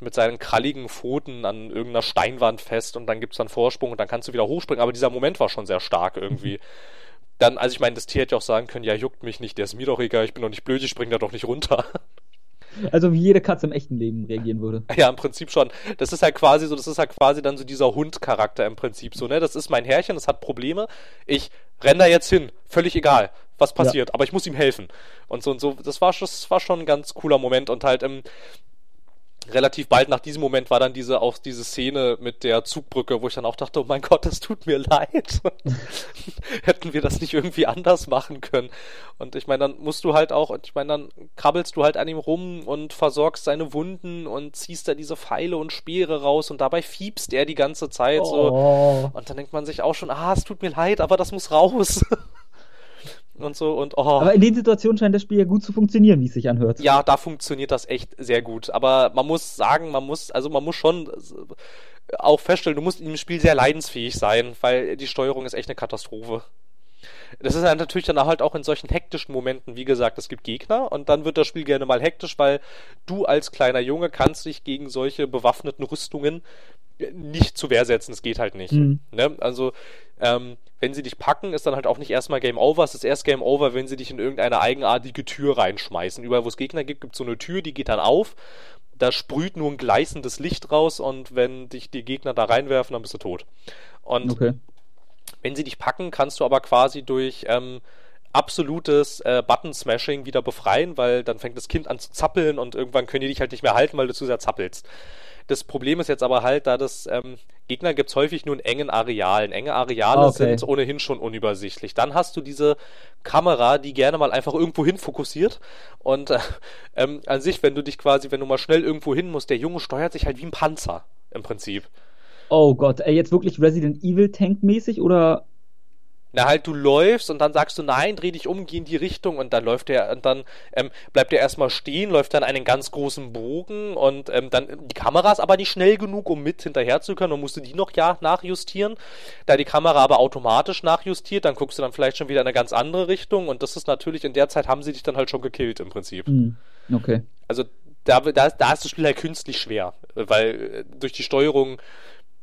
mit seinen kralligen Pfoten an irgendeiner Steinwand fest und dann gibt's dann Vorsprung und dann kannst du wieder hochspringen, aber dieser Moment war schon sehr stark irgendwie. Dann, also ich meine, das Tier hätte auch sagen können, ja, juckt mich nicht, der ist mir doch egal, ich bin doch nicht blöd, ich spring da doch nicht runter. Also wie jede Katze im echten Leben reagieren würde. Ja, im Prinzip schon. Das ist halt quasi so, das ist halt quasi dann so dieser Hund-Charakter im Prinzip so, ne? Das ist mein Herrchen, das hat Probleme. Ich renn da jetzt hin, völlig egal, was passiert, ja. aber ich muss ihm helfen. Und so und so, das war, das war schon ein ganz cooler Moment und halt im, relativ bald nach diesem Moment war dann diese auch diese Szene mit der Zugbrücke, wo ich dann auch dachte, oh mein Gott, das tut mir leid. Hätten wir das nicht irgendwie anders machen können? Und ich meine, dann musst du halt auch, ich meine, dann krabbelst du halt an ihm rum und versorgst seine Wunden und ziehst da diese Pfeile und Speere raus und dabei fiebst er die ganze Zeit oh. so. Und dann denkt man sich auch schon, ah, es tut mir leid, aber das muss raus. und so und oh. Aber in den Situationen scheint das Spiel ja gut zu funktionieren, wie es sich anhört. Ja, da funktioniert das echt sehr gut. Aber man muss sagen, man muss, also man muss schon auch feststellen, du musst im Spiel sehr leidensfähig sein, weil die Steuerung ist echt eine Katastrophe. Das ist natürlich dann halt auch in solchen hektischen Momenten, wie gesagt, es gibt Gegner und dann wird das Spiel gerne mal hektisch, weil du als kleiner Junge kannst dich gegen solche bewaffneten Rüstungen nicht zu Wehr setzen. Es geht halt nicht. Mhm. Ne? Also, ähm, wenn sie dich packen, ist dann halt auch nicht erstmal Game Over. Es ist erst Game Over, wenn sie dich in irgendeine eigenartige Tür reinschmeißen. Überall, wo es Gegner gibt, gibt es so eine Tür, die geht dann auf. Da sprüht nur ein gleißendes Licht raus und wenn dich die Gegner da reinwerfen, dann bist du tot. Und okay. wenn sie dich packen, kannst du aber quasi durch ähm, absolutes äh, Button-Smashing wieder befreien, weil dann fängt das Kind an zu zappeln und irgendwann können die dich halt nicht mehr halten, weil du zu sehr zappelst. Das Problem ist jetzt aber halt, da das ähm, Gegner gibt es häufig nur in engen Arealen. Enge Areale ah, okay. sind ohnehin schon unübersichtlich. Dann hast du diese Kamera, die gerne mal einfach irgendwo hin fokussiert. Und äh, ähm, an sich, wenn du dich quasi, wenn du mal schnell irgendwo hin musst, der Junge steuert sich halt wie ein Panzer im Prinzip. Oh Gott, ey, jetzt wirklich Resident Evil Tank mäßig oder na halt, du läufst und dann sagst du, nein, dreh dich um, geh in die Richtung und dann läuft er und dann ähm, bleibt er erstmal stehen, läuft dann einen ganz großen Bogen und ähm, dann die Kamera ist aber nicht schnell genug, um mit hinterher zu können und musst du die noch ja nachjustieren. Da die Kamera aber automatisch nachjustiert, dann guckst du dann vielleicht schon wieder in eine ganz andere Richtung und das ist natürlich, in der Zeit haben sie dich dann halt schon gekillt im Prinzip. Mhm. Okay. Also da, da, da ist das Spiel halt künstlich schwer, weil äh, durch die Steuerung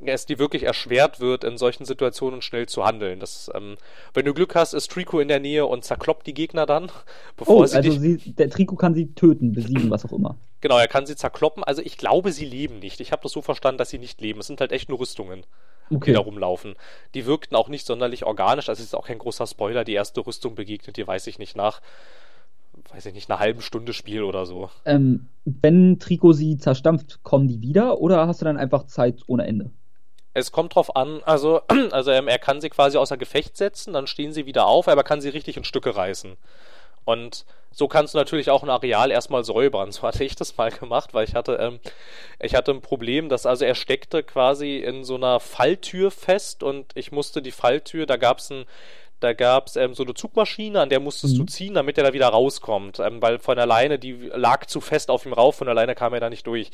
es dir wirklich erschwert wird, in solchen Situationen schnell zu handeln. Das, ähm, wenn du Glück hast, ist Trico in der Nähe und zerkloppt die Gegner dann, bevor oh, sie also. Sie, der Trico kann sie töten, besiegen, was auch immer. Genau, er kann sie zerkloppen. Also ich glaube, sie leben nicht. Ich habe das so verstanden, dass sie nicht leben. Es sind halt echt nur Rüstungen, okay. die da rumlaufen. Die wirkten auch nicht sonderlich organisch. Also es ist auch kein großer Spoiler. Die erste Rüstung begegnet dir, weiß ich nicht, nach weiß ich nicht, einer halben Stunde Spiel oder so. Ähm, wenn Trico sie zerstampft, kommen die wieder oder hast du dann einfach Zeit ohne Ende? Es kommt drauf an, also, also ähm, er kann sie quasi außer Gefecht setzen, dann stehen sie wieder auf, aber kann sie richtig in Stücke reißen. Und so kannst du natürlich auch ein Areal erstmal säubern. So hatte ich das mal gemacht, weil ich hatte, ähm, ich hatte ein Problem, dass also er steckte quasi in so einer Falltür fest und ich musste die Falltür, da gab es ein da gab es ähm, so eine Zugmaschine, an der musstest mhm. du ziehen, damit er da wieder rauskommt. Ähm, weil von alleine, die lag zu fest auf ihm rauf, von alleine kam er da nicht durch.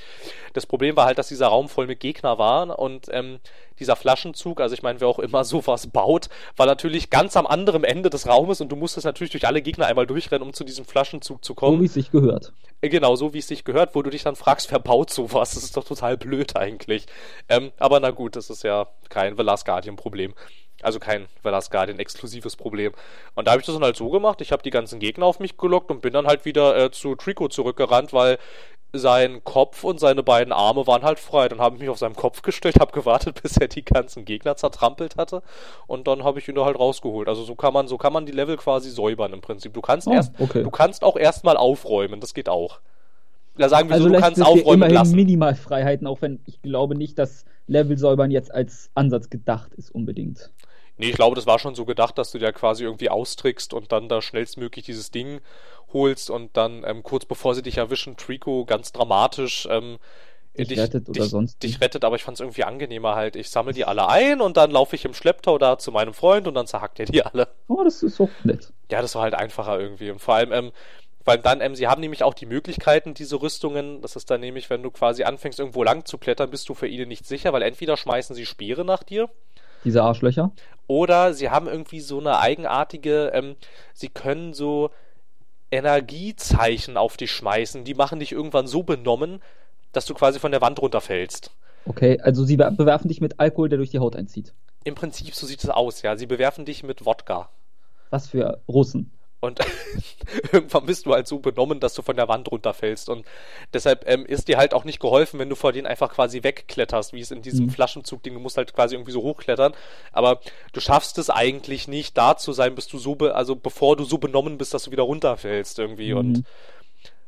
Das Problem war halt, dass dieser Raum voll mit Gegner war und ähm, dieser Flaschenzug, also ich meine, wer auch immer sowas baut, war natürlich ganz am anderen Ende des Raumes und du musstest natürlich durch alle Gegner einmal durchrennen, um zu diesem Flaschenzug zu kommen. So wie es sich gehört. Äh, genau, so wie es sich gehört, wo du dich dann fragst, wer baut sowas? Das ist doch total blöd eigentlich. Ähm, aber na gut, das ist ja kein The Last Guardian-Problem. Also kein Velas Guardian exklusives Problem. Und da habe ich das dann halt so gemacht, ich habe die ganzen Gegner auf mich gelockt und bin dann halt wieder äh, zu Trico zurückgerannt, weil sein Kopf und seine beiden Arme waren halt frei. Dann habe ich mich auf seinem Kopf gestellt, habe gewartet, bis er die ganzen Gegner zertrampelt hatte und dann habe ich ihn da halt rausgeholt. Also so kann man, so kann man die Level quasi säubern im Prinzip. Du kannst oh, erst, okay. du kannst auch erstmal aufräumen, das geht auch. Da sagen wir also so, du kannst aufräumen immerhin lassen. Minimalfreiheiten, auch wenn ich glaube nicht, dass Level säubern jetzt als Ansatz gedacht ist unbedingt. Nee, ich glaube, das war schon so gedacht, dass du dir quasi irgendwie austrickst und dann da schnellstmöglich dieses Ding holst und dann ähm, kurz bevor sie dich erwischen, Trico ganz dramatisch ähm, dich, dich rettet oder dich, sonst. Dich rettet, aber ich fand es irgendwie angenehmer halt. Ich sammle die alle ein und dann laufe ich im Schlepptau da zu meinem Freund und dann zerhackt er die alle. Oh, das ist so nett. Ja, das war halt einfacher irgendwie. Und vor allem, ähm, weil dann, ähm, sie haben nämlich auch die Möglichkeiten, diese Rüstungen, das ist dann nämlich, wenn du quasi anfängst, irgendwo lang zu klettern, bist du für ihnen nicht sicher, weil entweder schmeißen sie Speere nach dir diese Arschlöcher. Oder sie haben irgendwie so eine eigenartige, ähm, sie können so Energiezeichen auf dich schmeißen. Die machen dich irgendwann so benommen, dass du quasi von der Wand runterfällst. Okay, also sie bewerfen dich mit Alkohol, der durch die Haut einzieht. Im Prinzip, so sieht es aus, ja. Sie bewerfen dich mit Wodka. Was für Russen. Und irgendwann bist du halt so benommen, dass du von der Wand runterfällst. Und deshalb ähm, ist dir halt auch nicht geholfen, wenn du vor denen einfach quasi wegkletterst, wie es in diesem mhm. Flaschenzug-Ding, du musst halt quasi irgendwie so hochklettern. Aber du schaffst es eigentlich nicht, da zu sein, bis du so, be also bevor du so benommen bist, dass du wieder runterfällst irgendwie. Mhm. Und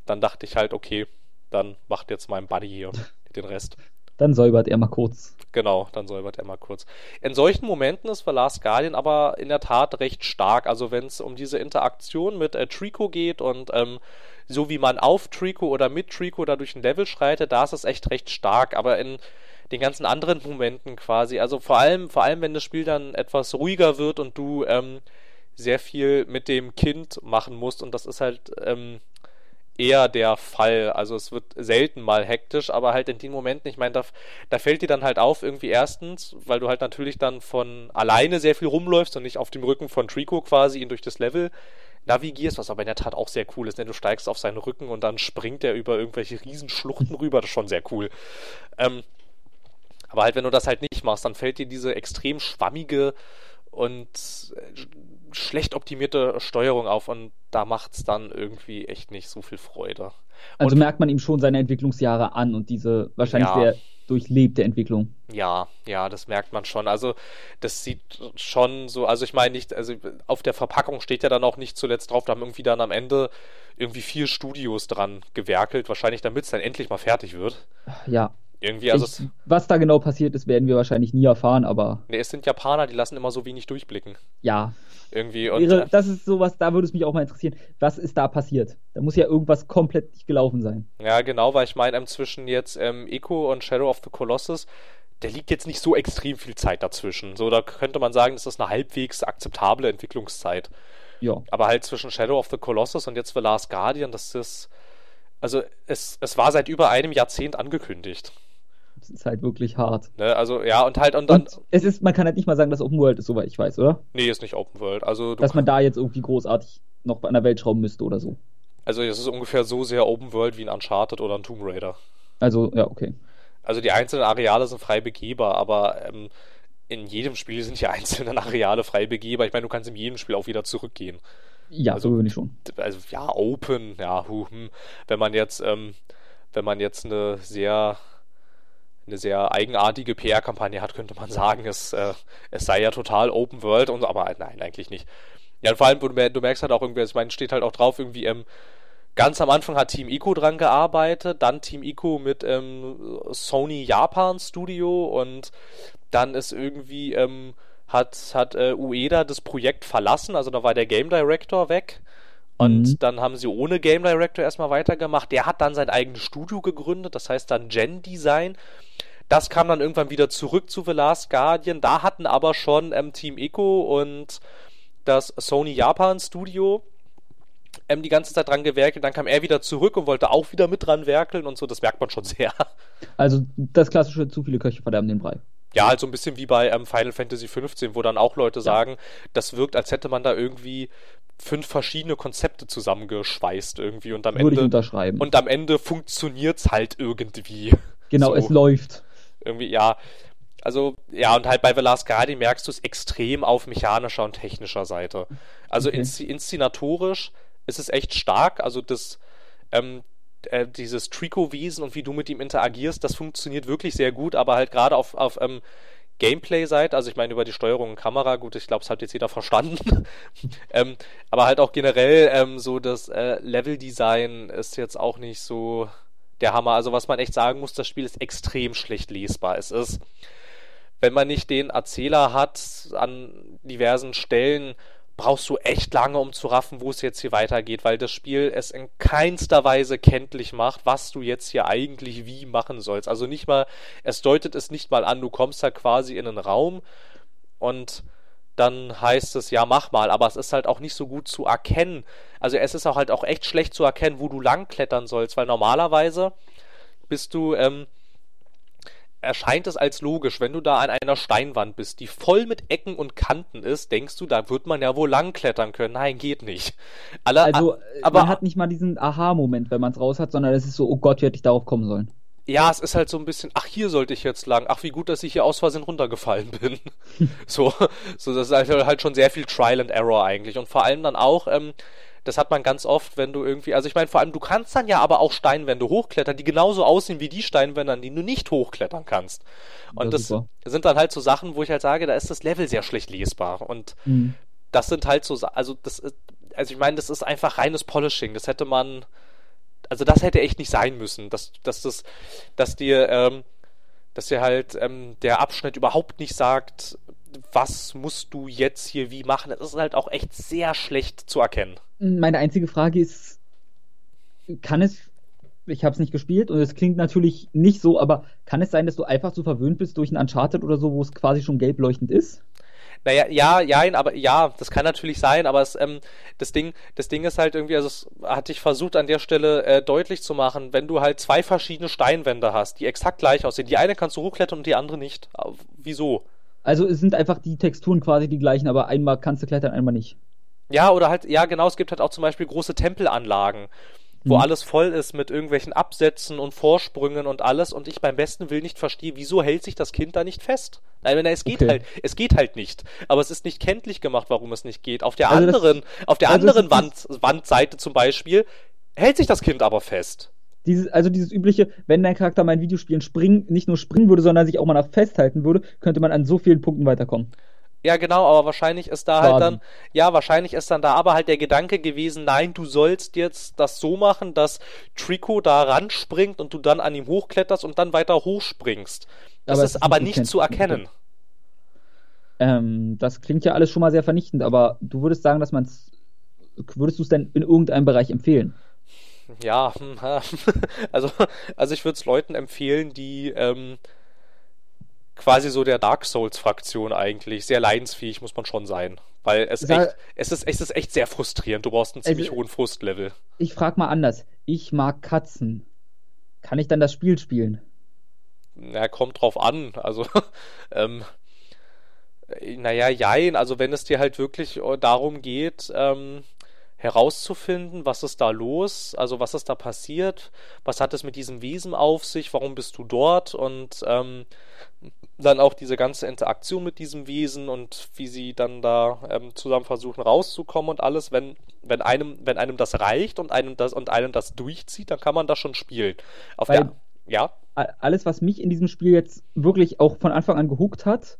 dann dachte ich halt, okay, dann macht jetzt mein Buddy hier den Rest. Dann säubert er mal kurz. Genau, dann säubert er mal kurz. In solchen Momenten ist The Last Guardian aber in der Tat recht stark. Also wenn es um diese Interaktion mit äh, Trico geht und ähm, so wie man auf Trico oder mit Trico da durch ein Level schreitet, da ist es echt recht stark. Aber in den ganzen anderen Momenten quasi, also vor allem, vor allem wenn das Spiel dann etwas ruhiger wird und du ähm, sehr viel mit dem Kind machen musst und das ist halt ähm, eher der Fall. Also es wird selten mal hektisch, aber halt in den Momenten, ich meine, da, da fällt dir dann halt auf, irgendwie erstens, weil du halt natürlich dann von alleine sehr viel rumläufst und nicht auf dem Rücken von Trico quasi ihn durch das Level navigierst, was aber in der Tat auch sehr cool ist. Denn du steigst auf seinen Rücken und dann springt er über irgendwelche Riesenschluchten rüber. Das ist schon sehr cool. Ähm, aber halt, wenn du das halt nicht machst, dann fällt dir diese extrem schwammige und äh, schlecht optimierte Steuerung auf und da macht es dann irgendwie echt nicht so viel Freude. Also und, merkt man ihm schon seine Entwicklungsjahre an und diese wahrscheinlich ja. sehr durchlebte Entwicklung. Ja, ja, das merkt man schon. Also das sieht schon so, also ich meine nicht, also auf der Verpackung steht ja dann auch nicht zuletzt drauf, da haben irgendwie dann am Ende irgendwie vier Studios dran gewerkelt, wahrscheinlich damit es dann endlich mal fertig wird. Ja. Irgendwie, also ich, was da genau passiert ist, werden wir wahrscheinlich nie erfahren, aber. Nee, es sind Japaner, die lassen immer so wenig durchblicken. Ja. Irgendwie. Und, Ihre, das ist sowas, da würde es mich auch mal interessieren. Was ist da passiert? Da muss ja irgendwas komplett nicht gelaufen sein. Ja, genau, weil ich meine, ähm, zwischen jetzt ähm, Echo und Shadow of the Colossus, der liegt jetzt nicht so extrem viel Zeit dazwischen. So, da könnte man sagen, das ist eine halbwegs akzeptable Entwicklungszeit. Ja. Aber halt zwischen Shadow of the Colossus und jetzt The Last Guardian, das ist. Also, es, es war seit über einem Jahrzehnt angekündigt. Das ist halt wirklich hart. Ne, also, ja, und halt, und dann. Und es ist, man kann halt nicht mal sagen, dass Open World ist, soweit ich weiß, oder? Nee, ist nicht Open World. Also, dass man da jetzt irgendwie großartig noch an der Welt schrauben müsste oder so. Also, es ist ungefähr so sehr Open World wie ein Uncharted oder ein Tomb Raider. Also, ja, okay. Also, die einzelnen Areale sind frei begehbar, aber ähm, in jedem Spiel sind die einzelnen Areale frei begehbar. Ich meine, du kannst in jedem Spiel auch wieder zurückgehen. Ja, also, so bin ich schon. Also, ja, Open, ja, hm, wenn man jetzt, ähm, wenn man jetzt eine sehr eine sehr eigenartige PR-Kampagne hat, könnte man sagen, es, äh, es sei ja total Open World und aber nein, eigentlich nicht. Ja, und vor allem, du, merkst halt auch irgendwie, ich meine, steht halt auch drauf, irgendwie, ähm, ganz am Anfang hat Team Ico dran gearbeitet, dann Team Ico mit ähm, Sony Japan Studio und dann ist irgendwie, ähm, hat, hat äh, Ueda das Projekt verlassen, also da war der Game Director weg. Und mhm. dann haben sie ohne Game Director erstmal weitergemacht. Der hat dann sein eigenes Studio gegründet, das heißt dann Gen Design. Das kam dann irgendwann wieder zurück zu The Last Guardian. Da hatten aber schon ähm, Team Eco und das Sony Japan Studio ähm, die ganze Zeit dran gewerkelt. Dann kam er wieder zurück und wollte auch wieder mit dran werkeln und so. Das merkt man schon sehr. Also das klassische zu viele Köche verderben den Brei. Ja, halt so ein bisschen wie bei ähm, Final Fantasy XV, wo dann auch Leute ja. sagen, das wirkt, als hätte man da irgendwie fünf verschiedene Konzepte zusammengeschweißt irgendwie und am Würde Ende ich unterschreiben. und am Ende funktioniert's halt irgendwie. Genau, so. es läuft irgendwie, ja. Also, ja, und halt bei The Last Guardian merkst du es extrem auf mechanischer und technischer Seite. Also okay. inszenatorisch ist es echt stark. Also das, ähm, äh, dieses Trico-Wesen und wie du mit ihm interagierst, das funktioniert wirklich sehr gut, aber halt gerade auf, auf ähm, Gameplay-Seite, also ich meine über die Steuerung und Kamera, gut, ich glaube, es hat jetzt jeder verstanden. ähm, aber halt auch generell ähm, so das äh, Level-Design ist jetzt auch nicht so der Hammer. Also was man echt sagen muss, das Spiel ist extrem schlecht lesbar. Es ist, wenn man nicht den Erzähler hat an diversen Stellen, brauchst du echt lange, um zu raffen, wo es jetzt hier weitergeht, weil das Spiel es in keinster Weise kenntlich macht, was du jetzt hier eigentlich wie machen sollst. Also nicht mal, es deutet es nicht mal an, du kommst da quasi in einen Raum und dann heißt es, ja, mach mal, aber es ist halt auch nicht so gut zu erkennen. Also es ist auch halt auch echt schlecht zu erkennen, wo du lang klettern sollst, weil normalerweise bist du, ähm, erscheint es als logisch, wenn du da an einer Steinwand bist, die voll mit Ecken und Kanten ist, denkst du, da wird man ja wohl lang klettern können. Nein, geht nicht. Alle, also, aber man hat nicht mal diesen Aha-Moment, wenn man es raus hat, sondern es ist so, oh Gott, wie hätte ich darauf kommen sollen ja, es ist halt so ein bisschen, ach, hier sollte ich jetzt lang, ach, wie gut, dass ich hier aus Versehen runtergefallen bin. so, so, das ist halt, halt schon sehr viel Trial and Error eigentlich. Und vor allem dann auch, ähm, das hat man ganz oft, wenn du irgendwie, also ich meine, vor allem, du kannst dann ja aber auch Steinwände hochklettern, die genauso aussehen wie die Steinwände, an die du nicht hochklettern kannst. Und das, das sind dann halt so Sachen, wo ich halt sage, da ist das Level sehr schlecht lesbar. Und mhm. das sind halt so, also das ist, also ich meine, das ist einfach reines Polishing. Das hätte man, also das hätte echt nicht sein müssen, dass, dass das, dass dir, ähm, dass dir halt ähm, der Abschnitt überhaupt nicht sagt, was musst du jetzt hier wie machen. Das ist halt auch echt sehr schlecht zu erkennen. Meine einzige Frage ist, kann es, ich habe es nicht gespielt und es klingt natürlich nicht so, aber kann es sein, dass du einfach so verwöhnt bist durch ein Uncharted oder so, wo es quasi schon gelb leuchtend ist? Naja, ja, ja, aber ja, das kann natürlich sein, aber es, ähm, das Ding, das Ding ist halt irgendwie, also es hatte ich versucht an der Stelle äh, deutlich zu machen, wenn du halt zwei verschiedene Steinwände hast, die exakt gleich aussehen, die eine kannst du hochklettern und die andere nicht. Wieso? Also es sind einfach die Texturen quasi die gleichen, aber einmal kannst du klettern, einmal nicht. Ja, oder halt, ja genau, es gibt halt auch zum Beispiel große Tempelanlagen wo mhm. alles voll ist mit irgendwelchen Absätzen und Vorsprüngen und alles und ich beim besten Will nicht verstehe, wieso hält sich das Kind da nicht fest? Nein, es geht okay. halt, es geht halt nicht. Aber es ist nicht kenntlich gemacht, warum es nicht geht. Auf der also anderen, das, auf der also anderen Wand, Wandseite zum Beispiel hält sich das Kind aber fest. Dieses, also dieses übliche, wenn dein Charakter mal in Videospielen springen, nicht nur springen würde, sondern sich auch mal nach festhalten würde, könnte man an so vielen Punkten weiterkommen. Ja, genau, aber wahrscheinlich ist da Schaden. halt dann, ja, wahrscheinlich ist dann da aber halt der Gedanke gewesen, nein, du sollst jetzt das so machen, dass Trico da ranspringt und du dann an ihm hochkletterst und dann weiter hochspringst. Das aber ist aber nicht zu erkennen. Ähm, das klingt ja alles schon mal sehr vernichtend, aber du würdest sagen, dass man es, würdest du es denn in irgendeinem Bereich empfehlen? Ja, also, also ich würde es Leuten empfehlen, die, ähm, quasi so der Dark Souls-Fraktion eigentlich. Sehr leidensfähig muss man schon sein. Weil es, Sag, echt, es, ist, es ist echt sehr frustrierend. Du brauchst einen ziemlich also, hohen Frustlevel. Ich frag mal anders. Ich mag Katzen. Kann ich dann das Spiel spielen? Na, kommt drauf an. Also, ähm, naja, jein. Also, wenn es dir halt wirklich äh, darum geht, ähm, herauszufinden, was ist da los, also was ist da passiert, was hat es mit diesem Wesen auf sich, warum bist du dort? Und ähm, dann auch diese ganze Interaktion mit diesem Wesen und wie sie dann da ähm, zusammen versuchen rauszukommen und alles, wenn, wenn einem, wenn einem das reicht und einem das und einem das durchzieht, dann kann man das schon spielen. Auf Weil der, ja. Alles, was mich in diesem Spiel jetzt wirklich auch von Anfang an gehuckt hat,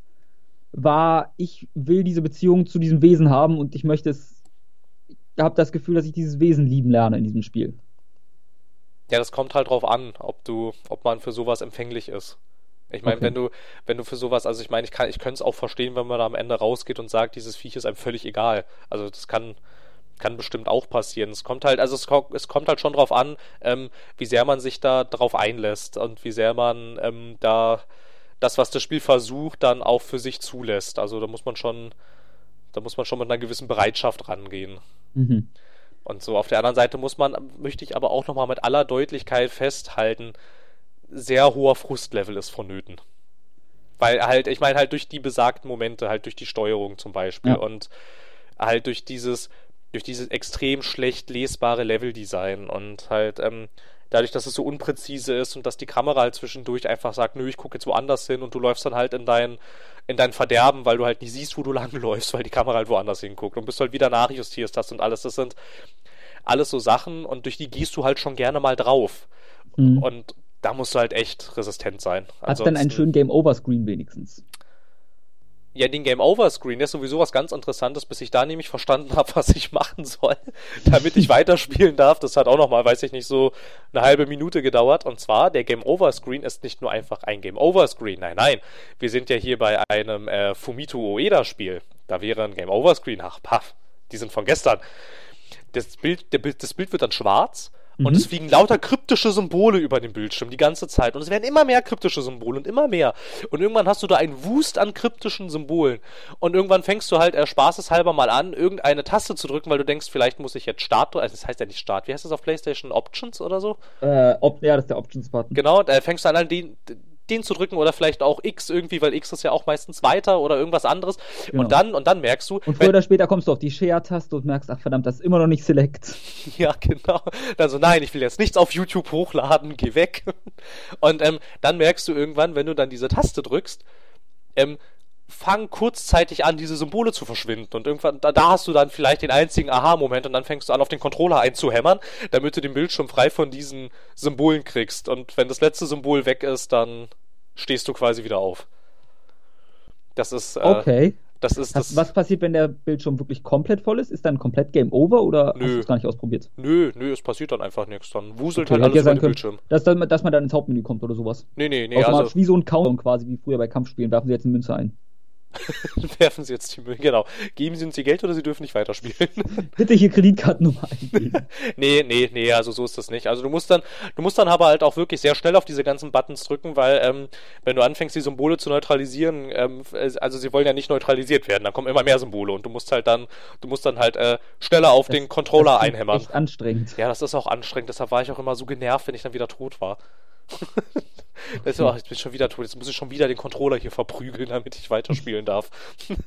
war, ich will diese Beziehung zu diesem Wesen haben und ich möchte es habe das Gefühl, dass ich dieses Wesen lieben lerne in diesem Spiel. Ja, das kommt halt drauf an, ob du, ob man für sowas empfänglich ist. Ich meine, okay. wenn du, wenn du für sowas, also ich meine, ich kann, ich könnte es auch verstehen, wenn man da am Ende rausgeht und sagt, dieses Viech ist einem völlig egal. Also das kann, kann bestimmt auch passieren. Es kommt halt, also es, es kommt halt schon drauf an, ähm, wie sehr man sich da drauf einlässt und wie sehr man ähm, da das, was das Spiel versucht, dann auch für sich zulässt. Also da muss man schon, da muss man schon mit einer gewissen Bereitschaft rangehen. Mhm. Und so auf der anderen Seite muss man, möchte ich aber auch nochmal mit aller Deutlichkeit festhalten, sehr hoher Frustlevel ist vonnöten. Weil halt, ich meine halt durch die besagten Momente, halt durch die Steuerung zum Beispiel ja. und halt durch dieses, durch dieses extrem schlecht lesbare Leveldesign und halt, ähm, dadurch, dass es so unpräzise ist und dass die Kamera halt zwischendurch einfach sagt, nö, ich gucke jetzt woanders hin und du läufst dann halt in dein, in dein Verderben, weil du halt nicht siehst, wo du lang läufst, weil die Kamera halt woanders hinguckt und bis du halt wieder nachjustierst hast und alles. Das sind alles so Sachen und durch die gehst du halt schon gerne mal drauf. Mhm. Und da musst du halt echt resistent sein. Hat dann einen schönen Game-Over-Screen wenigstens ja, den Game Over Screen, der ist sowieso was ganz Interessantes, bis ich da nämlich verstanden habe, was ich machen soll, damit ich weiterspielen darf. Das hat auch nochmal, weiß ich nicht, so eine halbe Minute gedauert. Und zwar, der Game Over Screen ist nicht nur einfach ein Game Over Screen. Nein, nein. Wir sind ja hier bei einem äh, Fumito Ueda Spiel. Da wäre ein Game Over Screen. Ach, paff, die sind von gestern. Das Bild, der das Bild wird dann schwarz und mhm. es fliegen lauter kryptische Symbole über den Bildschirm die ganze Zeit. Und es werden immer mehr kryptische Symbole und immer mehr. Und irgendwann hast du da einen Wust an kryptischen Symbolen. Und irgendwann fängst du halt äh, spaßeshalber mal an, irgendeine Taste zu drücken, weil du denkst, vielleicht muss ich jetzt Start, also das heißt ja nicht Start, wie heißt das auf PlayStation? Options oder so? Äh, op ja, das ist der Options-Button. Genau, da fängst du an, den, den zu drücken oder vielleicht auch X irgendwie, weil X ist ja auch meistens weiter oder irgendwas anderes. Genau. Und dann und dann merkst du. Und früher oder später kommst du auf die Share-Taste und merkst, ach verdammt, das ist immer noch nicht Select. Ja, genau. Also nein, ich will jetzt nichts auf YouTube hochladen, geh weg. Und ähm, dann merkst du irgendwann, wenn du dann diese Taste drückst, ähm, fang kurzzeitig an, diese Symbole zu verschwinden. Und irgendwann, da, da hast du dann vielleicht den einzigen Aha-Moment und dann fängst du an, auf den Controller einzuhämmern, damit du den Bildschirm frei von diesen Symbolen kriegst. Und wenn das letzte Symbol weg ist, dann stehst du quasi wieder auf. Das ist. Äh, okay. Das ist das. Was passiert, wenn der Bildschirm wirklich komplett voll ist? Ist dann komplett Game Over oder nö. hast du es gar nicht ausprobiert? Nö, nö, es passiert dann einfach nichts. Dann wuselt okay, halt alles über den können, Bildschirm. Dass, dass man dann ins Hauptmenü kommt oder sowas. Nee, nee, nee. Also, wie so ein Countdown quasi, wie früher bei Kampfspielen, werfen sie jetzt eine Münze ein. Werfen Sie jetzt die Müll, genau. Geben Sie uns Ihr Geld oder Sie dürfen nicht weiterspielen. Bitte hier Kreditkartennummer eingeben. nee, nee, nee, also so ist das nicht. Also du musst dann, du musst dann aber halt auch wirklich sehr schnell auf diese ganzen Buttons drücken, weil ähm, wenn du anfängst, die Symbole zu neutralisieren, ähm, also sie wollen ja nicht neutralisiert werden, dann kommen immer mehr Symbole und du musst halt dann, du musst dann halt äh, schneller auf Das- den Controller das ist einhämmern. Echt anstrengend. Ja, das ist auch anstrengend, deshalb war ich auch immer so genervt, wenn ich dann wieder tot war. das ist, ach, jetzt bin ich schon wieder tot, jetzt muss ich schon wieder den Controller hier verprügeln, damit ich weiterspielen darf.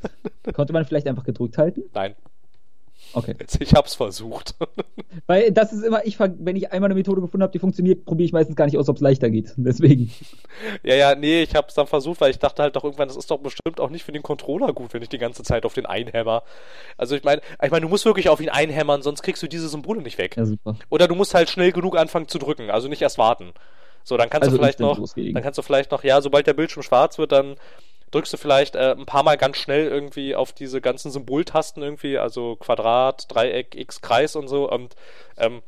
Konnte man vielleicht einfach gedrückt halten? Nein, Okay. ich hab's versucht. Weil das ist immer, ich wenn ich einmal eine Methode gefunden habe, die funktioniert, probiere ich meistens gar nicht aus, ob es leichter geht. Deswegen. Ja, ja, nee, ich hab's dann versucht, weil ich dachte halt doch irgendwann, das ist doch bestimmt auch nicht für den Controller gut, wenn ich die ganze Zeit auf den einhämmer. Also ich meine, ich meine, du musst wirklich auf ihn einhämmern, sonst kriegst du diese Symbole nicht weg. Ja, super. Oder du musst halt schnell genug anfangen zu drücken, also nicht erst warten. So, dann kannst Also du vielleicht noch, dann kannst du vielleicht noch, ja, sobald der Bildschirm schwarz wird, dann drückst du vielleicht äh, ein paar Mal ganz schnell irgendwie auf diese ganzen Symboltasten irgendwie, also Quadrat, Dreieck, X, Kreis und so und ähm,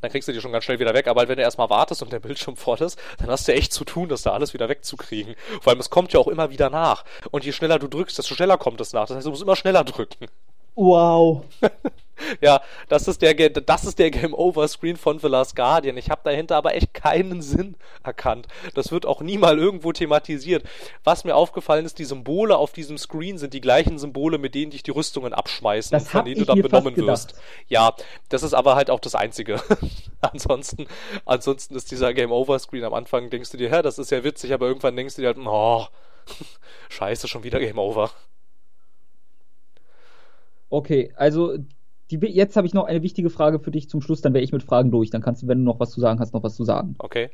dann kriegst du die schon ganz schnell wieder weg. Aber wenn du erstmal wartest und der Bildschirm voll ist, dann hast du echt zu tun, das da alles wieder wegzukriegen. Vor allem, es kommt ja auch immer wieder nach. Und je schneller du drückst, desto schneller kommt es nach. Das heißt, du musst immer schneller drücken. Wow. Ja, das ist der, das ist der Game Over Screen von The Last Guardian. Ich habe dahinter aber echt keinen Sinn erkannt. Das wird auch nie mal irgendwo thematisiert. Was mir aufgefallen ist, die Symbole auf diesem Screen sind die gleichen Symbole, mit denen dich die Rüstungen abschmeißen Das von denen du dann benommen wirst. Ja, das ist aber halt auch das Einzige. ansonsten, ansonsten ist dieser Game Over Screen am Anfang, denkst du dir, ja, das ist ja witzig, aber irgendwann denkst du dir halt, oh, scheiße, schon wieder Game Over. Okay, also die, jetzt habe ich noch eine wichtige Frage für dich zum Schluss, dann wäre ich mit Fragen durch. Dann kannst du, wenn du noch was zu sagen hast, noch was zu sagen. Okay?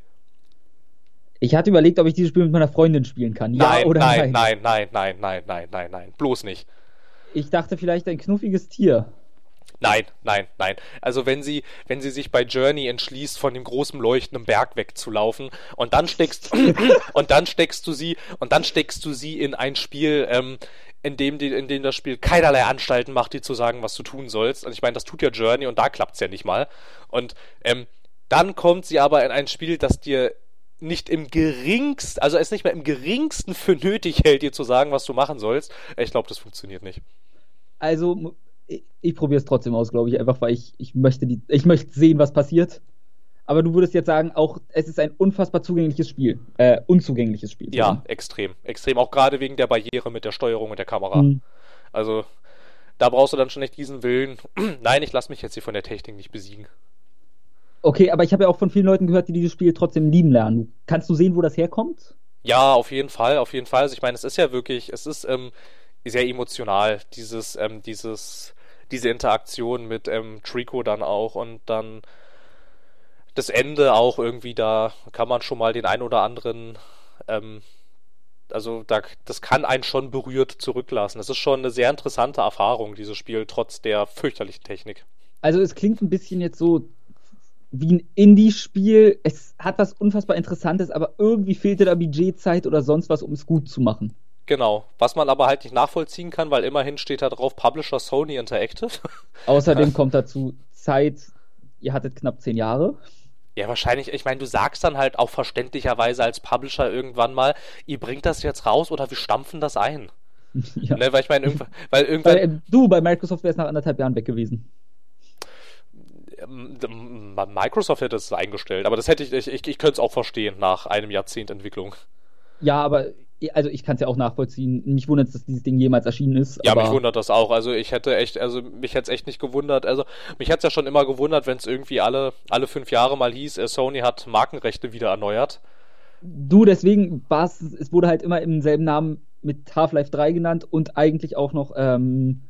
Ich hatte überlegt, ob ich dieses Spiel mit meiner Freundin spielen kann. Ja nein, oder nein, nein? nein, nein, nein, nein, nein, nein, nein, bloß nicht. Ich dachte vielleicht ein knuffiges Tier. Nein, nein, nein. Also wenn sie, wenn sie sich bei Journey entschließt, von dem großen leuchtenden Berg wegzulaufen und dann steckst und dann steckst du sie und dann steckst du sie in ein Spiel, ähm, in dem in dem das Spiel keinerlei Anstalten macht, dir zu sagen, was du tun sollst. Und ich meine, das tut ja Journey und da klappt's ja nicht mal. Und ähm, dann kommt sie aber in ein Spiel, das dir nicht im geringsten, also es nicht mehr im geringsten für nötig hält, dir zu sagen, was du machen sollst. Ich glaube, das funktioniert nicht. Also, ich, ich probiere es trotzdem aus, glaube ich, einfach weil ich, ich möchte die, ich möchte sehen, was passiert. Aber du würdest jetzt sagen, auch es ist ein unfassbar zugängliches Spiel. Äh, unzugängliches Spiel. Ja, extrem. Extrem. Auch gerade wegen der Barriere mit der Steuerung und der Kamera. Hm. Also, da brauchst du dann schon nicht diesen Willen. Nein, ich lasse mich jetzt hier von der Technik nicht besiegen. Okay, aber ich habe ja auch von vielen Leuten gehört, die dieses Spiel trotzdem lieben lernen. Kannst du sehen, wo das herkommt? Ja, auf jeden Fall, auf jeden Fall. Also ich meine, es ist ja wirklich, es ist ähm, sehr emotional, dieses, ähm, dieses, diese Interaktion mit ähm, Trico dann auch und dann das Ende auch irgendwie, da kann man schon mal den ein oder anderen, ähm, also da, das kann einen schon berührt zurücklassen. Es ist schon eine sehr interessante Erfahrung, dieses Spiel, trotz der fürchterlichen Technik. Also es klingt ein bisschen jetzt so wie ein Indie-Spiel. Es hat was unfassbar Interessantes, aber irgendwie fehlte da Budgetzeit oder sonst was, um es gut zu machen. Genau, was man aber halt nicht nachvollziehen kann, weil immerhin steht da drauf Publisher Sony Interactive. Außerdem kommt dazu Zeit, ihr hattet knapp zehn Jahre. Ja, wahrscheinlich, ich meine, du sagst dann halt auch verständlicherweise als Publisher irgendwann mal, ihr bringt das jetzt raus oder wir stampfen das ein. ja. Ne, weil ich meine, irgendwann, weil irgendwann, Weil, äh, du, bei Microsoft wärst nach anderthalb Jahren weg gewesen. ähm, Microsoft hätte es eingestellt, aber das hätte ich, ich, ich, ich könnte es auch verstehen nach einem Jahrzehnt Entwicklung. Ja, aber also ich kann es ja auch nachvollziehen. Mich wundert es, dass dieses Ding jemals erschienen ist. Ja, mich wundert das auch. Also ich hätte echt, also mich hätte es echt nicht gewundert. Also mich hätte es ja schon immer gewundert, wenn es irgendwie alle, alle fünf Jahre mal hieß, äh, Sony hat Markenrechte wieder erneuert. Du, deswegen war es, es wurde halt immer im selben Namen mit Half-Life 3 genannt und eigentlich auch noch, ähm,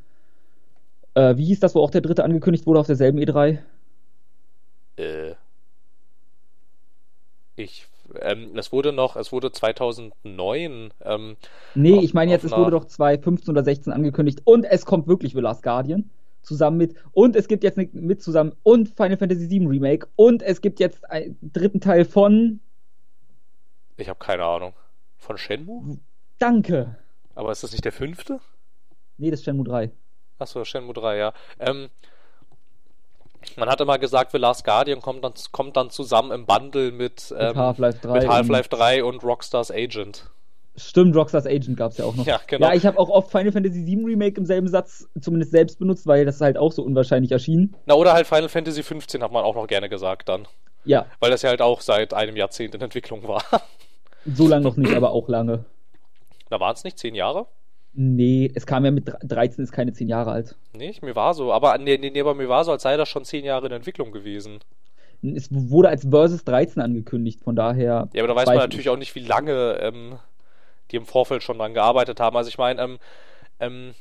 äh, wie hieß das, wo auch der dritte angekündigt wurde auf derselben E E3? Äh, ich, ähm, es wurde noch, es wurde 2009, ähm, Nee, Auf- ich meine jetzt, es wurde doch 2015 oder 16 angekündigt und es kommt wirklich The Last Guardian zusammen mit und es gibt jetzt mit zusammen und Final Fantasy VII Remake und es gibt jetzt einen dritten Teil von ich habe keine Ahnung, von Shenmue? Danke. Aber ist das nicht der fünfte? Nee, das ist Shenmue 3. Achso, Shenmue 3, ja. Ähm, man hat immer gesagt, The Last Guardian kommt dann, kommt dann zusammen im Bundle mit, Mit ähm, Half-Life 3. mit und- Half-Life 3 und Rockstars Agent. Stimmt, Rockstars Agent gab es ja auch noch. Ja, genau. Ja, ich habe auch oft Final Fantasy VII Remake im selben Satz zumindest selbst benutzt, weil das halt auch so unwahrscheinlich erschien. Na, oder halt Final Fantasy 15 hat man auch noch gerne gesagt dann. Ja. Weil das ja halt auch seit einem Jahrzehnt in Entwicklung war. So lange noch nicht, aber auch lange. Da waren es nicht zehn Jahre? Nee, es kam ja mit 13, ist keine 10 Jahre alt. Nee, mir war so. Aber, nee, nee, aber mir war so, als sei das schon zehn Jahre in Entwicklung gewesen. Es wurde als Versus 13 angekündigt, von daher. Ja, aber da weiß man natürlich auch nicht, wie lange ähm, die im Vorfeld schon dran gearbeitet haben. Also ich meine, ähm, ähm,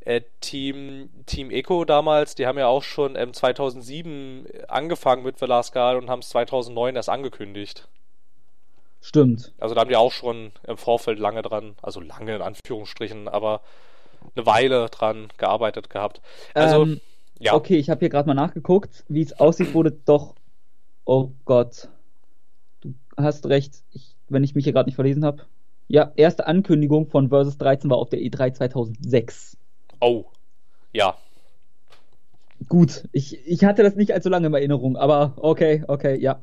äh, Team, Team Eco damals, die haben ja auch schon ähm, 2007 angefangen mit Guard und haben es 2009 erst angekündigt. Stimmt. Also da haben die auch schon im Vorfeld lange dran, also lange in Anführungsstrichen, aber eine Weile dran gearbeitet gehabt. Also, ähm, ja. Okay, ich habe hier gerade mal nachgeguckt. Wie es aussieht, wurde doch. Oh Gott. Du hast recht, ich, wenn ich mich hier gerade nicht verlesen habe. Ja, erste Ankündigung von Versus 13 war auf der E3 2006. Oh, ja. Gut, ich, ich hatte das nicht allzu lange in Erinnerung, aber okay, okay, ja.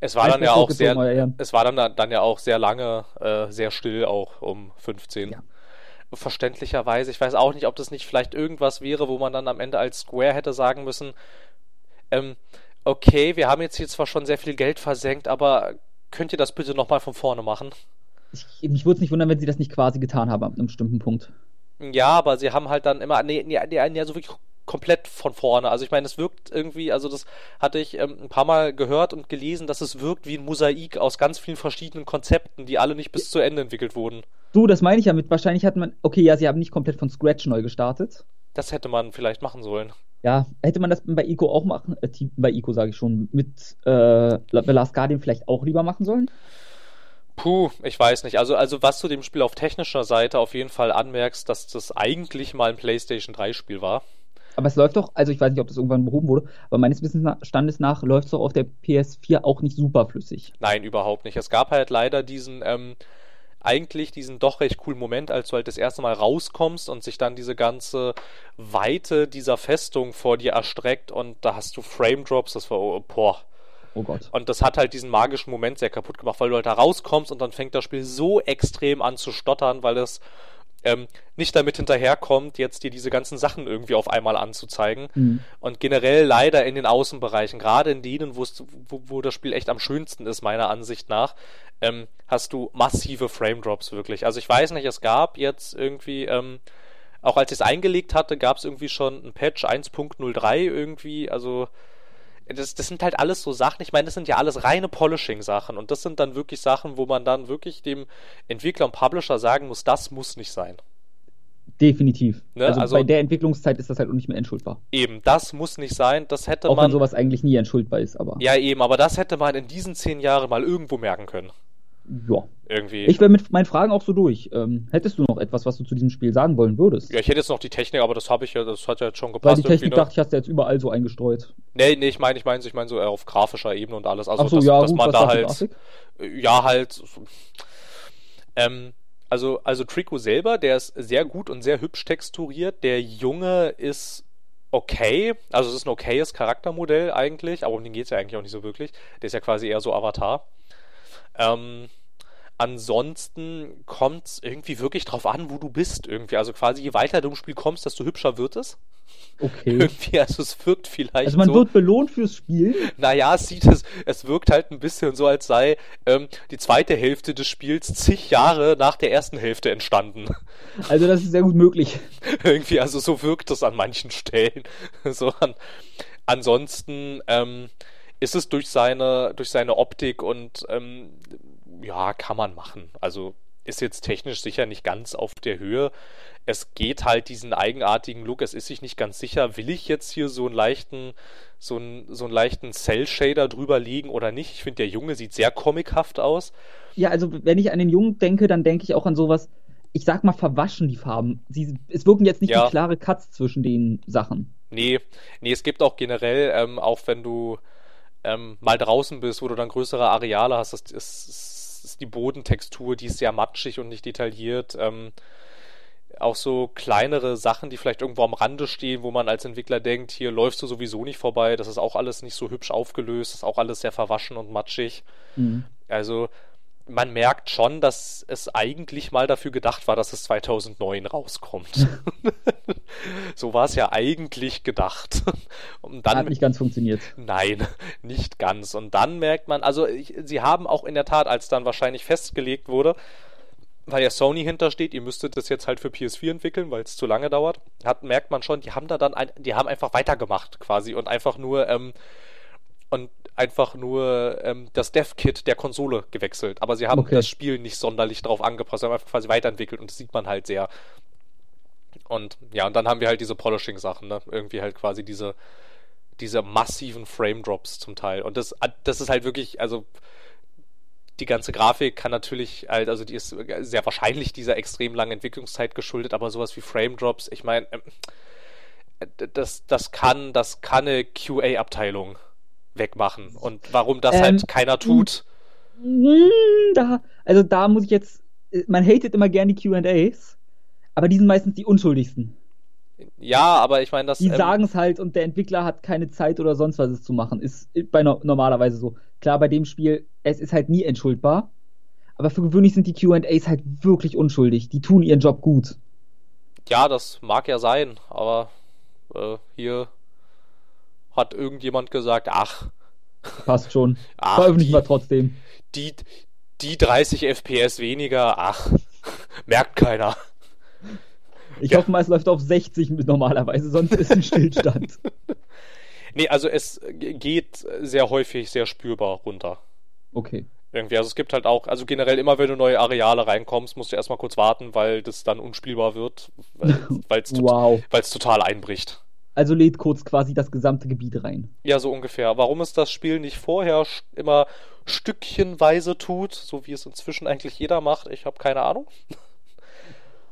Es war dann ja auch sehr, es war dann, dann ja auch sehr lange, äh, sehr still auch um 15. Ja. Verständlicherweise. Ich weiß auch nicht, ob das nicht vielleicht irgendwas wäre, wo man dann am Ende als Square hätte sagen müssen, ähm, okay, wir haben jetzt hier zwar schon sehr viel Geld versenkt, aber könnt ihr das bitte nochmal von vorne machen? Ich, mich würde es nicht wundern, wenn sie das nicht quasi getan haben ab einem bestimmten Punkt. Ja, aber sie haben halt dann immer, nee, nee, nee, nee so wirklich komplett von vorne. Also ich meine, es wirkt irgendwie, also das hatte ich ähm, ein paar Mal gehört und gelesen, dass es wirkt wie ein Mosaik aus ganz vielen verschiedenen Konzepten, die alle nicht bis zu Ende entwickelt wurden. Du, das meine ich ja mit, wahrscheinlich hat man, okay, ja, sie haben nicht komplett von Scratch neu gestartet. Das hätte man vielleicht machen sollen. Ja, hätte man das bei Ico auch machen, äh, bei Ico sage ich schon, mit äh, The Last Guardian vielleicht auch lieber machen sollen? Puh, ich weiß nicht. Also, also was du dem Spiel auf technischer Seite auf jeden Fall anmerkst, dass das eigentlich mal ein PlayStation 3 Spiel war. Aber es läuft doch, also ich weiß nicht, ob das irgendwann behoben wurde, aber meines Wissensstandes nach läuft es doch auf der PS4 auch nicht super flüssig. Nein, überhaupt nicht. Es gab halt leider diesen, ähm, eigentlich diesen doch recht coolen Moment, als du halt das erste Mal rauskommst und sich dann diese ganze Weite dieser Festung vor dir erstreckt und da hast du Frame Drops, das war, oh, boah. Oh Gott. Und das hat halt diesen magischen Moment sehr kaputt gemacht, weil du halt da rauskommst und dann fängt das Spiel so extrem an zu stottern, weil es ähm, nicht damit hinterherkommt, jetzt dir diese ganzen Sachen irgendwie auf einmal anzuzeigen. Mhm. Und generell leider in den Außenbereichen, gerade in denen, wo, wo das Spiel echt am schönsten ist, meiner Ansicht nach, ähm, hast du massive Frame Drops wirklich. Also ich weiß nicht, es gab jetzt irgendwie, ähm, auch als ich es eingelegt hatte, gab es irgendwie schon ein Patch 1.03 irgendwie, also das, das sind halt alles so Sachen, ich meine, das sind ja alles reine Polishing-Sachen und das sind dann wirklich Sachen, wo man dann wirklich dem Entwickler und Publisher sagen muss, das muss nicht sein. Definitiv. Ne? Also, also, bei der Entwicklungszeit ist das halt auch nicht mehr entschuldbar. Eben, das muss nicht sein. Das hätte auch man. wenn sowas eigentlich nie entschuldbar ist, aber. Ja, eben, aber das hätte man in diesen zehn Jahren mal irgendwo merken können. Ja. Irgendwie. Ich wäre mit meinen Fragen auch so durch. Ähm, hättest du noch etwas, was du zu diesem Spiel sagen wollen würdest? Ja, ich hätte jetzt noch die Technik, aber das habe ich ja, das hat ja jetzt schon gepasst. Weil die Technik ne? dachte ich, hast du jetzt überall so eingestreut. Nee, nee, ich meine, ich meine, ich meine so auf grafischer Ebene und alles. Also, Ach so, dass, ja, dass gut, man da halt. Ja, halt. Ähm, also, also Trico selber, der ist sehr gut und sehr hübsch texturiert. Der Junge ist okay. Also, es ist ein okayes Charaktermodell eigentlich, aber um den geht es ja eigentlich auch nicht so wirklich. Der ist ja quasi eher so Avatar. Ähm, Ansonsten kommt es irgendwie wirklich drauf an, wo du bist irgendwie. Also quasi je weiter du im Spiel kommst, desto hübscher wird es. Okay. Irgendwie, also es wirkt vielleicht Also man so, wird belohnt fürs Spiel? Naja, es sieht es, es wirkt halt ein bisschen so, als sei ähm, die zweite Hälfte des Spiels zig Jahre nach der ersten Hälfte entstanden. Also das ist sehr gut möglich. irgendwie, also so wirkt es an manchen Stellen. so an, ansonsten ähm, ist es durch seine, durch seine Optik und ähm, ja, kann man machen. Also ist jetzt technisch sicher nicht ganz auf der Höhe. Es geht halt diesen eigenartigen Look. Es ist sich nicht ganz sicher, will ich jetzt hier so einen leichten, so einen, so einen leichten Cell-Shader drüber legen oder nicht. Ich finde, der Junge sieht sehr comichaft aus. Ja, also wenn ich an den Jungen denke, dann denke ich auch an sowas, ich sag mal, verwaschen die Farben. Sie, es wirken jetzt nicht ja. klare Cuts zwischen den Sachen. Nee, nee, es gibt auch generell, ähm, auch wenn du ähm, mal draußen bist, wo du dann größere Areale hast, das ist ist die Bodentextur, die ist sehr matschig und nicht detailliert. Ähm, auch so kleinere Sachen, die vielleicht irgendwo am Rande stehen, wo man als Entwickler denkt, hier läufst du sowieso nicht vorbei, das ist auch alles nicht so hübsch aufgelöst, das ist auch alles sehr verwaschen und matschig. Mhm. Also man merkt schon, dass es eigentlich mal dafür gedacht war, dass es 2009 rauskommt. so war es ja eigentlich gedacht. Und dann, Hat nicht ganz funktioniert. Nein, nicht ganz. Und dann merkt man, also ich, sie haben auch in der Tat, als dann wahrscheinlich festgelegt wurde, weil ja Sony hintersteht, ihr müsstet das jetzt halt für PS4 entwickeln, weil es zu lange dauert, hat, merkt man schon, die haben da dann, ein, die haben einfach weitergemacht quasi und einfach nur, ähm, und einfach nur ähm, das Dev-Kit der Konsole gewechselt. Aber sie haben okay. das Spiel nicht sonderlich drauf angepasst, sie haben einfach quasi weiterentwickelt und das sieht man halt sehr. Und ja, und dann haben wir halt diese Polishing-Sachen, ne? Irgendwie halt quasi diese, diese massiven Frame-Drops zum Teil. Und das, das ist halt wirklich, also die ganze Grafik kann natürlich halt, also die ist sehr wahrscheinlich dieser extrem langen Entwicklungszeit geschuldet, aber sowas wie Frame Drops, ich meine, ähm, das, das kann, das kann eine QA-Abteilung wegmachen. Und warum das halt ähm, halt keiner tut. Da, also da muss ich jetzt, man hatet immer gerne die QAs, aber die sind meistens die unschuldigsten. Ja, aber ich meine, das. Die ähm, sagen es halt und der Entwickler hat keine Zeit oder sonst was es zu machen. Ist bei no normalerweise so. Klar, bei dem Spiel, es ist halt nie entschuldbar. Aber für gewöhnlich sind die QAs halt wirklich unschuldig. Die tun ihren Job gut. Ja, das mag ja sein, aber äh, hier hat irgendjemand gesagt, ach. Passt schon. Ach, Veröffentlichen wir trotzdem. Die, die 30 FPS weniger, ach, merkt keiner. Ich ja. hoffe mal, es läuft auf 60 normalerweise, sonst ist ein Stillstand. nee, also es geht sehr häufig sehr spürbar runter. Okay. Irgendwie, also es gibt halt auch, also generell immer, wenn du neue Areale reinkommst, musst du erstmal kurz warten, weil das dann unspielbar wird, weil es wow. total einbricht. Also lädt kurz quasi das gesamte Gebiet rein. Ja, so ungefähr. Warum es das Spiel nicht vorher immer stückchenweise tut, so wie es inzwischen eigentlich jeder macht, ich habe keine Ahnung.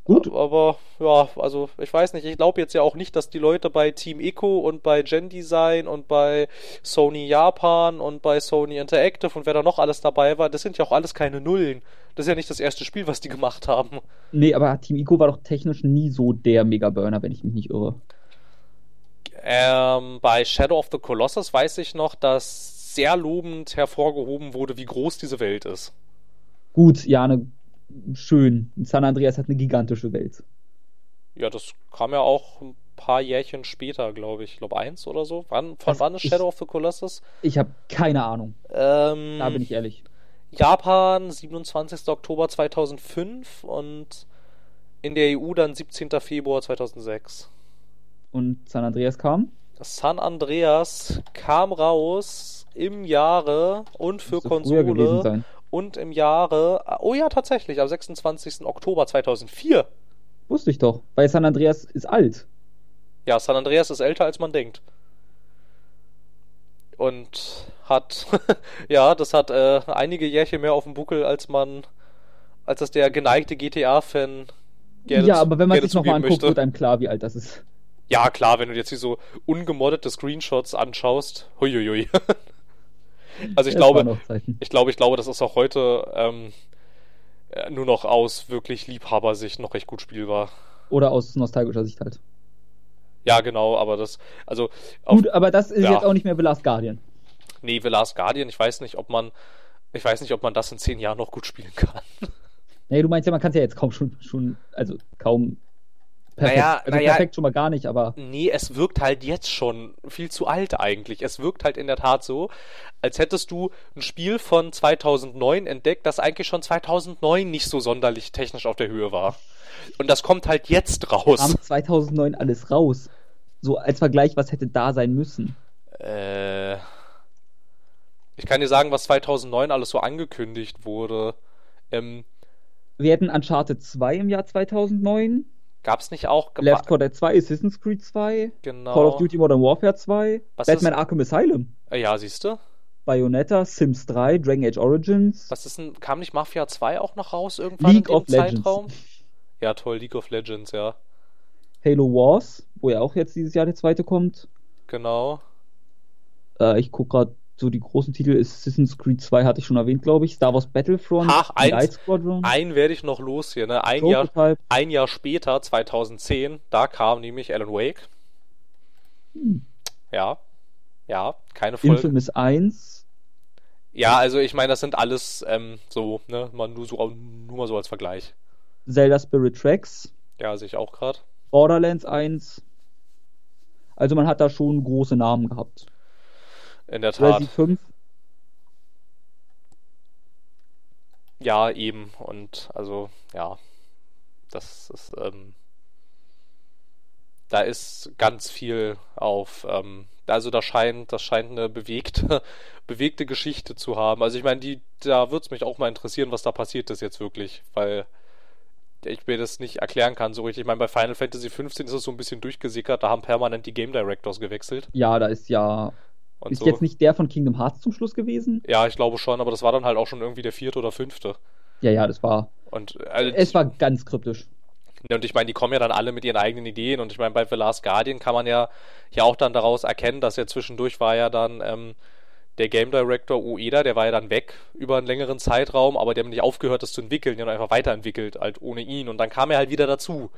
Gut. Aber ja, also ich weiß nicht, ich glaube jetzt ja auch nicht, dass die Leute bei Team Eco und bei Gen Design und bei Sony Japan und bei Sony Interactive und wer da noch alles dabei war, das sind ja auch alles keine Nullen. Das ist ja nicht das erste Spiel, was die gemacht haben. Nee, aber Team Eco war doch technisch nie so der Mega-Burner, wenn ich mich nicht irre. Ähm, bei Shadow of the Colossus weiß ich noch, dass sehr lobend hervorgehoben wurde, wie groß diese Welt ist. Gut, ja, eine schön. San Andreas hat eine gigantische Welt. Ja, das kam ja auch ein paar Jährchen später, glaube ich. Ich glaube eins oder so. Wann, von das wann ist Shadow of the Colossus? Ich habe keine Ahnung. Ähm, da bin ich ehrlich. Japan, 27. Oktober 2005 und in der EU dann 17. Februar 2006. Und San Andreas kam? San Andreas kam raus im Jahre und für Konsole und im Jahre, oh ja, tatsächlich, am 26. Oktober 2004. Wusste ich doch, weil San Andreas ist alt. Ja, San Andreas ist älter, als man denkt. Und hat, ja, das hat äh, einige Jährchen mehr auf dem Buckel, als man, als das der geneigte GTA-Fan gerne Ja, aber wenn man sich nochmal anguckt, möchte. wird einem klar, wie alt das ist. Ja, klar, wenn du jetzt hier so ungemoddete Screenshots anschaust, huiuiui. Also ich das glaube, ich glaube, ich glaube, das ist auch heute ähm, äh, nur noch aus wirklich Liebhabersicht noch recht gut spielbar. Oder aus nostalgischer Sicht halt. Ja, genau, aber das, also. Auf, gut, aber das ist ja. jetzt auch nicht mehr The Last Guardian. Nee, The Last Guardian, ich weiß nicht, ob man, ich weiß nicht, ob man das in zehn Jahren noch gut spielen kann. Nee, du meinst ja, man kann es ja jetzt kaum schon, schon, also kaum perfekt. Naja, also naja, perfekt schon mal gar nicht, aber. Nee, es wirkt halt jetzt schon viel zu alt eigentlich. Es wirkt halt in der Tat so, als hättest du ein Spiel von 2009 entdeckt, das eigentlich schon 2009 nicht so sonderlich technisch auf der Höhe war. Und das kommt halt jetzt raus. Kam 2009 alles raus. So als Vergleich, was hätte da sein müssen? Äh. Ich kann dir sagen, was 2009 alles so angekündigt wurde. Ähm, wir hätten Uncharted 2 im Jahr 2009. Gab es nicht auch. Left 4 Dead 2, Assassin's Creed 2, genau. Call of Duty Modern Warfare 2, Was Batman ist... Arkham Asylum. Äh, ja, siehst du? Bayonetta, Sims 3, Dragon Age Origins. Was ist denn, kam nicht Mafia 2 auch noch raus irgendwann League im of Zeitraum? Legends. Ja, toll, League of Legends, ja. Halo Wars, wo ja auch jetzt dieses Jahr der zweite kommt. Genau. Äh, ich guck gerade so die großen Titel Assassin's Creed 2 hatte ich schon erwähnt, glaube ich. Star Wars Battlefront, Ach, eins, Squadron. Einen werde ich noch los hier, ne? Ein Jahr, ein Jahr später, 2010, da kam nämlich Alan Wake. Hm. Ja. Ja, keine Folge. Infamous 1. Ja, also ich meine, das sind alles ähm, so, ne, mal nur, so, nur mal so als Vergleich. Zelda Spirit Tracks. Ja, sehe ich auch gerade. Borderlands 1. Also man hat da schon große Namen gehabt. In der Tat. Resi 5. Ja, eben. Und also, ja. Das ist, ähm, da ist ganz viel auf, ähm, also da scheint, das scheint eine bewegte, bewegte Geschichte zu haben. Also ich meine, die, da würde es mich auch mal interessieren, was da passiert ist jetzt wirklich, weil ich mir das nicht erklären kann so richtig. Ich meine, bei Final Fantasy XV ist es so ein bisschen durchgesickert, da haben permanent die Game Directors gewechselt. Ja, da ist ja. Und ist so. jetzt nicht der von Kingdom Hearts zum Schluss gewesen? Ja, ich glaube schon, aber das war dann halt auch schon irgendwie der vierte oder fünfte. Ja, ja, das war. Und also, Es war ganz kryptisch. und ich meine, die kommen ja dann alle mit ihren eigenen Ideen. Und ich meine, bei The Last Guardian kann man ja, ja auch dann daraus erkennen, dass ja zwischendurch war ja dann ähm, der Game Director Ueda, der war ja dann weg über einen längeren Zeitraum, aber der hat nicht aufgehört, das zu entwickeln, der hat einfach weiterentwickelt, halt ohne ihn. Und dann kam er halt wieder dazu.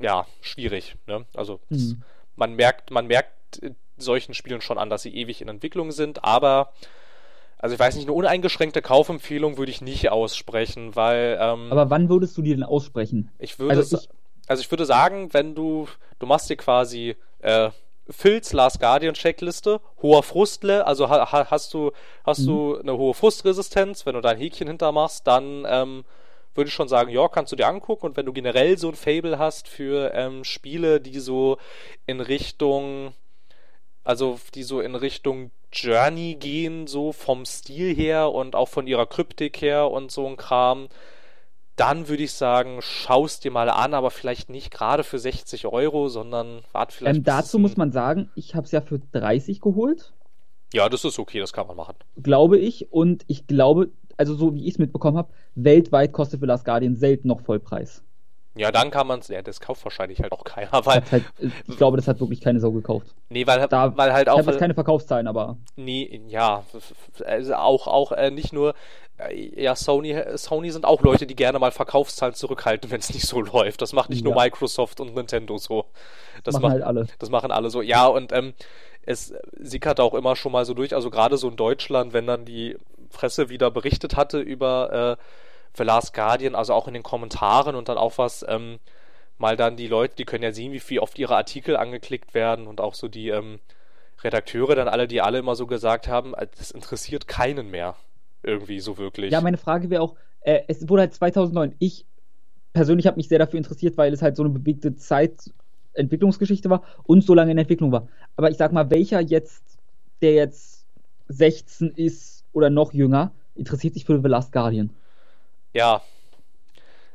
Ja, schwierig. Ne? Also Mhm. man merkt, man merkt solchen Spielen schon an, dass sie ewig in Entwicklung sind, aber also ich weiß nicht, eine uneingeschränkte Kaufempfehlung würde ich nicht aussprechen, weil ähm, Aber wann würdest du die denn aussprechen? ich würde Also ich- also ich würde sagen, wenn du du machst dir quasi äh, Phils Last Guardian Checkliste, hoher Frustle, also ha, ha, hast du hast Mhm. du eine hohe Frustresistenz, wenn du da ein Häkchen hintermachst, dann ähm, würde ich schon sagen, ja, kannst du dir angucken und wenn du generell so ein Fable hast für ähm, Spiele, die so in Richtung also die so in Richtung Journey gehen, so vom Stil her und auch von ihrer Kryptik her und so ein Kram, dann würde ich sagen, schaust dir mal an, aber vielleicht nicht gerade für 60 Euro, sondern wart vielleicht. Ähm, dazu muss man sagen, ich habe es ja für 30 geholt, Ja, das ist okay, das kann man machen. glaube ich. Und ich glaube, also so wie ich es mitbekommen habe, weltweit kostet für Last Guardian selten noch Vollpreis. Ja, dann kann man es. Ja, das kauft wahrscheinlich halt auch keiner, weil. Halt, ich glaube, das hat wirklich keine Sau gekauft. Nee, weil, Da- weil halt Ich auch. habe jetzt keine Verkaufszahlen, aber Nee, ja, also auch, auch äh, nicht nur, äh, ja, Sony, Sony sind auch Leute, die gerne mal Verkaufszahlen zurückhalten, wenn es nicht so läuft. Das macht nicht nur Ja. Microsoft und Nintendo so. Das machen macht, halt alle. das machen alle so. Ja, und ähm, es sickert auch immer schon mal so durch, also gerade so in Deutschland, wenn dann die Presse wieder berichtet hatte über äh, The Last Guardian, also auch in den Kommentaren und dann auch was, ähm, mal dann die Leute, die können ja sehen, wie viel oft ihre Artikel angeklickt werden und auch so die ähm, Redakteure dann alle, die alle immer so gesagt haben, äh, das interessiert keinen mehr. Irgendwie so wirklich. Ja, meine Frage wäre auch, äh, es wurde halt 2009. Ich persönlich habe mich sehr dafür interessiert, weil es halt so eine bewegte Zeit Entwicklungsgeschichte war und so lange in Entwicklung war. Aber ich sag mal, welcher jetzt, der jetzt 16 ist oder noch jünger, interessiert sich für The Last Guardian? Ja.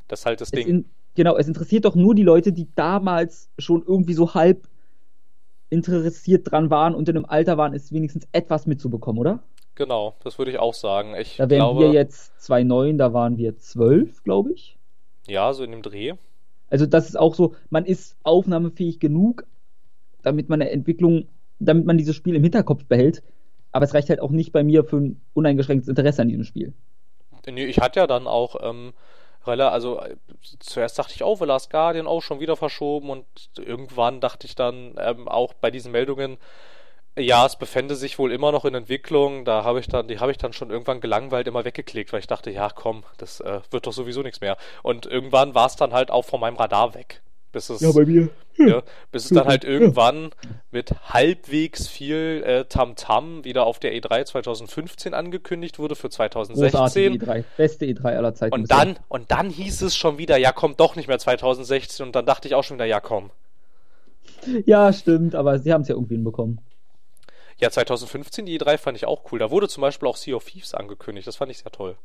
Das ist halt das Es Ding. in, genau, es interessiert doch nur die Leute, die damals schon irgendwie so halb interessiert dran waren und in einem Alter waren, es wenigstens etwas mitzubekommen, oder? Genau, das würde ich auch sagen. Ich Da wären glaube, wir jetzt 2,9, da waren wir 12, glaube ich. ja, so in dem Dreh. Also das ist auch so, man ist aufnahmefähig genug, damit man eine Entwicklung, damit man dieses Spiel im Hinterkopf behält. Aber es reicht halt auch nicht bei mir für ein uneingeschränktes Interesse an diesem Spiel. Nee, ich hatte ja dann auch, ähm, also äh, zuerst dachte ich, oh, The Last Guardian auch schon wieder verschoben und irgendwann dachte ich dann ähm, auch bei diesen Meldungen, ja, es befände sich wohl immer noch in Entwicklung. Da habe ich dann, die habe ich dann schon irgendwann gelangweilt immer weggeklickt, weil ich dachte, ja, komm, das äh, wird doch sowieso nichts mehr. Und irgendwann war es dann halt auch von meinem Radar weg. Bis es, mir. ja, bis es dann halt Ja. irgendwann mit halbwegs viel äh, Tamtam wieder auf der E3 2015 angekündigt wurde für 2016. Großartige E3. Beste E3 aller Zeiten. Und dann, und dann hieß es schon wieder, ja, kommt doch nicht mehr 2016. Und dann dachte ich auch schon wieder, ja, komm. Ja, stimmt, aber sie haben es ja irgendwie hinbekommen. Ja, 2015 die E3 fand ich auch cool. Da wurde zum Beispiel auch Sea of Thieves angekündigt. Das fand ich sehr toll.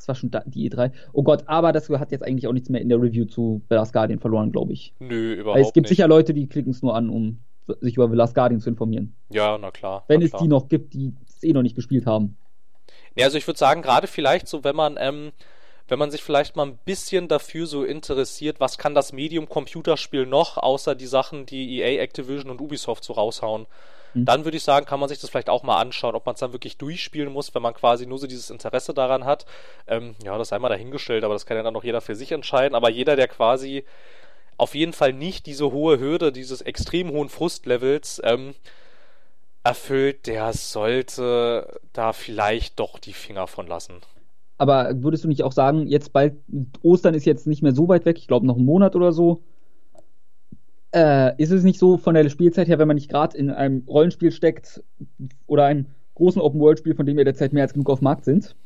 Das war schon die E3. Oh Gott, aber das hat jetzt eigentlich auch nichts mehr in der Review zu The Last Guardian verloren, glaube ich. Nö, überhaupt Weil es gibt nicht. sicher Leute, die klicken es nur an, um sich über The Last Guardian zu informieren. Ja, na klar. Wenn na es klar. die noch gibt, die es eh noch nicht gespielt haben. Ja, also ich würde sagen, gerade vielleicht so, wenn man, ähm, wenn man sich vielleicht mal ein bisschen dafür so interessiert, was kann das Medium Computerspiel noch, außer die Sachen, die EA, Activision und Ubisoft so raushauen, Mhm. dann würde ich sagen, kann man sich das vielleicht auch mal anschauen, ob man es dann wirklich durchspielen muss, wenn man quasi nur so dieses Interesse daran hat. Ähm, ja, das sei mal dahingestellt, aber das kann ja dann noch jeder für sich entscheiden. Aber jeder, der quasi auf jeden Fall nicht diese hohe Hürde dieses extrem hohen Frustlevels ähm, erfüllt, der sollte da vielleicht doch die Finger von lassen. Aber würdest du nicht auch sagen, jetzt bald, Ostern ist jetzt nicht mehr so weit weg, ich glaube noch einen Monat oder so. Äh, ist es nicht so von der Spielzeit her, wenn man nicht gerade in einem Rollenspiel steckt oder einem großen Open-World-Spiel, von dem wir derzeit mehr als genug auf dem Markt sind,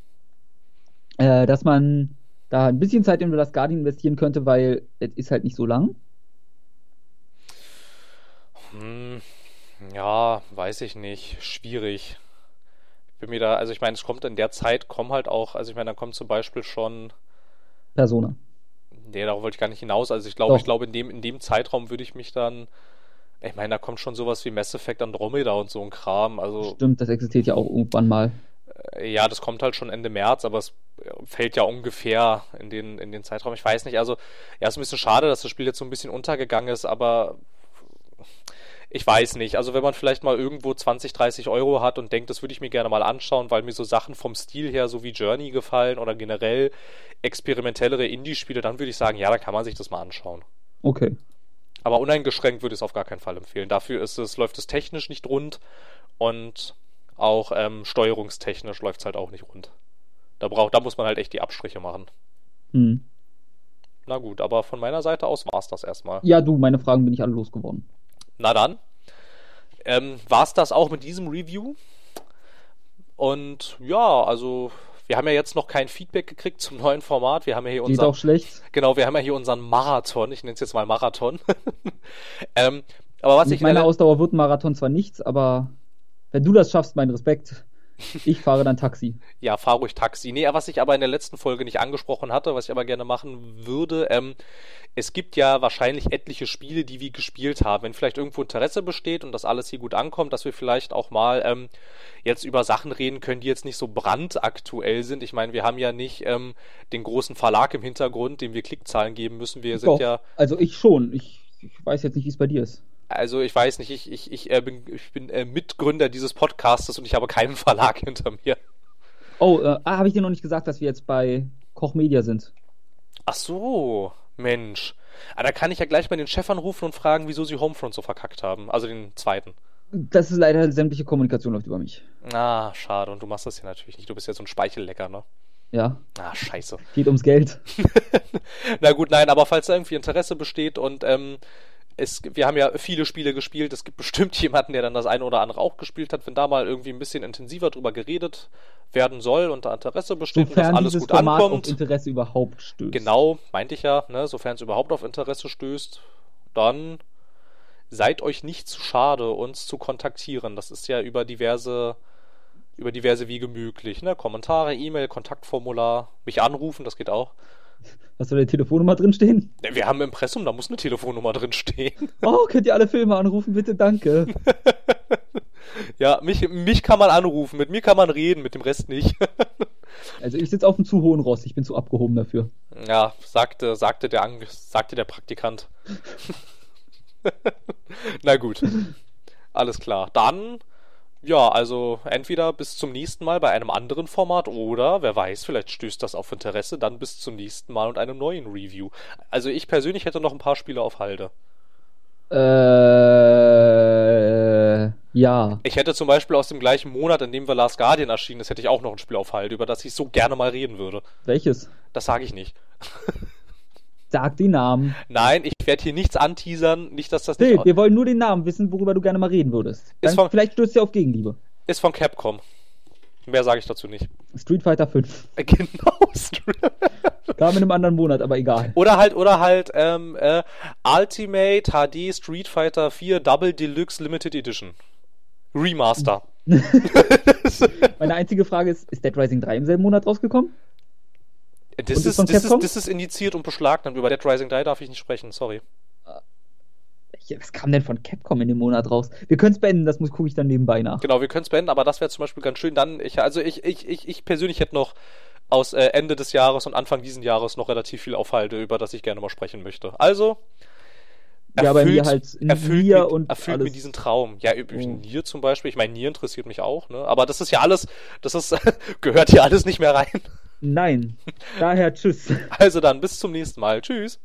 äh, dass man da ein bisschen Zeit in The Last Guardian investieren könnte, weil es ist halt nicht so lang? Hm, ja, weiß ich nicht. Schwierig. Ich bin mir da, also ich meine, es kommt in der Zeit, kommen halt auch, also ich meine, dann kommt zum Beispiel schon. Persona. Nee, darauf wollte ich gar nicht hinaus. Also ich glaube, ich glaube, in dem, in dem Zeitraum würde ich mich dann. Ich meine, da kommt schon sowas wie Mass Effect Andromeda und so ein Kram. Also, Stimmt, das existiert ja auch irgendwann mal. Äh, ja, das kommt halt schon Ende März, aber es fällt ja ungefähr in den, in den Zeitraum. Ich weiß nicht, also, ja, ist ein bisschen schade, dass das Spiel jetzt so ein bisschen untergegangen ist, aber ich weiß nicht. Also wenn man vielleicht mal irgendwo 20, 30 Euro hat und denkt, das würde ich mir gerne mal anschauen, weil mir so Sachen vom Stil her so wie Journey gefallen oder generell experimentellere Indie-Spiele, dann würde ich sagen, ja, da kann man sich das mal anschauen. Okay. Aber uneingeschränkt würde ich es auf gar keinen Fall empfehlen. Dafür ist es, läuft es technisch nicht rund und auch ähm, steuerungstechnisch läuft es halt auch nicht rund. Da, braucht, da muss man halt echt die Abstriche machen. Hm. Na gut, aber von meiner Seite aus war es das erstmal. Ja, du, meine Fragen bin ich alle losgeworden. Na dann, ähm, war es das auch mit diesem Review. Und ja, also wir haben ja jetzt noch kein Feedback gekriegt zum neuen Format. Wir haben ja hier unseren. auch schlecht. Genau, wir haben ja hier unseren Marathon. Ich nenne es jetzt mal Marathon. ähm, aber was Mit ich. Meine Ausdauer wird ein Marathon zwar nichts, aber wenn du das schaffst, mein Respekt. Ich fahre dann Taxi. ja, fahr ruhig Taxi. Nee, was ich aber in der letzten Folge nicht angesprochen hatte, was ich aber gerne machen würde, ähm, es gibt ja wahrscheinlich etliche Spiele, die wir gespielt haben. Wenn vielleicht irgendwo Interesse besteht und das alles hier gut ankommt, dass wir vielleicht auch mal ähm, jetzt über Sachen reden können, die jetzt nicht so brandaktuell sind. Ich meine, wir haben ja nicht ähm, den großen Verlag im Hintergrund, dem wir Klickzahlen geben müssen. Wir sind Doch, ja. Also ich schon. Ich, ich weiß jetzt nicht, wie es bei dir ist. Also ich weiß nicht, ich, ich, ich, äh, bin, ich bin äh, Mitgründer dieses Podcastes und ich habe keinen Verlag hinter mir. Oh, äh, ah, habe ich dir noch nicht gesagt, dass wir jetzt bei Koch Media sind? Ach so, Mensch. Ah, da kann ich ja gleich mal den Chef anrufen und fragen, wieso sie Homefront so verkackt haben. Also den zweiten. Das ist leider sämtliche Kommunikation läuft über mich. Ah, schade. Und du machst das ja natürlich nicht. Du bist ja so ein Speichellecker, ne? Ja. Ah, scheiße. Geht ums Geld. Na gut, nein, aber falls da irgendwie Interesse besteht und ähm, es, wir haben ja viele Spiele gespielt. Es gibt bestimmt jemanden, der dann das eine oder andere auch gespielt hat. Wenn da mal irgendwie ein bisschen intensiver drüber geredet werden soll und da Interesse besteht Sofern und das alles gut Format ankommt. Auf Interesse überhaupt stößt. Genau, meinte ich ja, ne, sofern es überhaupt auf Interesse stößt, dann seid euch nicht zu schade, uns zu kontaktieren. Das ist ja über diverse über diverse Wege möglich. Ne? Kommentare, E-Mail, Kontaktformular, mich anrufen, das geht auch. Hast du eine Telefonnummer drinstehen? Wir haben ein Impressum, da muss eine Telefonnummer drinstehen. Oh, könnt ihr alle Filme anrufen, bitte, danke. ja, mich, mich kann man anrufen, mit mir kann man reden, mit dem Rest nicht. also ich sitze auf einem zu hohen Ross, ich bin zu abgehoben dafür. Ja, sagte, sagte, der, sagte der Praktikant. Na gut. Alles klar. Dann ja, also entweder bis zum nächsten Mal bei einem anderen Format oder, wer weiß, vielleicht stößt das auf Interesse, dann bis zum nächsten Mal und einem neuen Review. Also ich persönlich hätte noch ein paar Spiele auf Halde. Äh, ja. Ich hätte zum Beispiel aus dem gleichen Monat, in dem wir Last Guardian erschienen ist, hätte ich auch noch ein Spiel auf Halde, über das ich so gerne mal reden würde. Welches? Das sage ich nicht. Sag die Namen. Nein, ich werde hier nichts anteasern, nicht, dass das Phil, nicht. wir wollen nur den Namen wissen, worüber du gerne mal reden würdest. Dann von- vielleicht stößt ihr auf Gegenliebe. Ist von Capcom. Mehr sage ich dazu nicht. Street Fighter 5. Äh, Genau. Kam in einem anderen Monat, aber egal. oder halt, oder halt, ähm, äh, Ultimate HD Street Fighter 4 Double Deluxe Limited Edition. Remaster. Meine einzige Frage ist, ist Dead Rising 3 im selben Monat rausgekommen? Das ist das, ist, das ist indiziert und beschlagnahmt. Über Dead Rising 3 darf ich nicht sprechen, sorry. Ja, Was kam denn von Capcom in dem Monat raus? Wir können es beenden, das muss gucke ich dann nebenbei nach. Genau, wir können es beenden, aber das wäre zum Beispiel ganz schön. Dann, ich, also ich, ich, ich, ich persönlich hätte noch aus äh, Ende des Jahres und Anfang diesen Jahres noch relativ viel aufhalte, über das ich gerne mal sprechen möchte. Also, Ja, bei mir halt erfüllt, Nier mir, und erfüllt alles. mir diesen Traum. Ja, über Oh. Nier zum Beispiel. Ich meine, Nier interessiert mich auch, ne? Aber das ist ja alles, das ist, gehört hier alles nicht mehr rein. Nein. Daher tschüss. Also dann, bis zum nächsten Mal. Tschüss.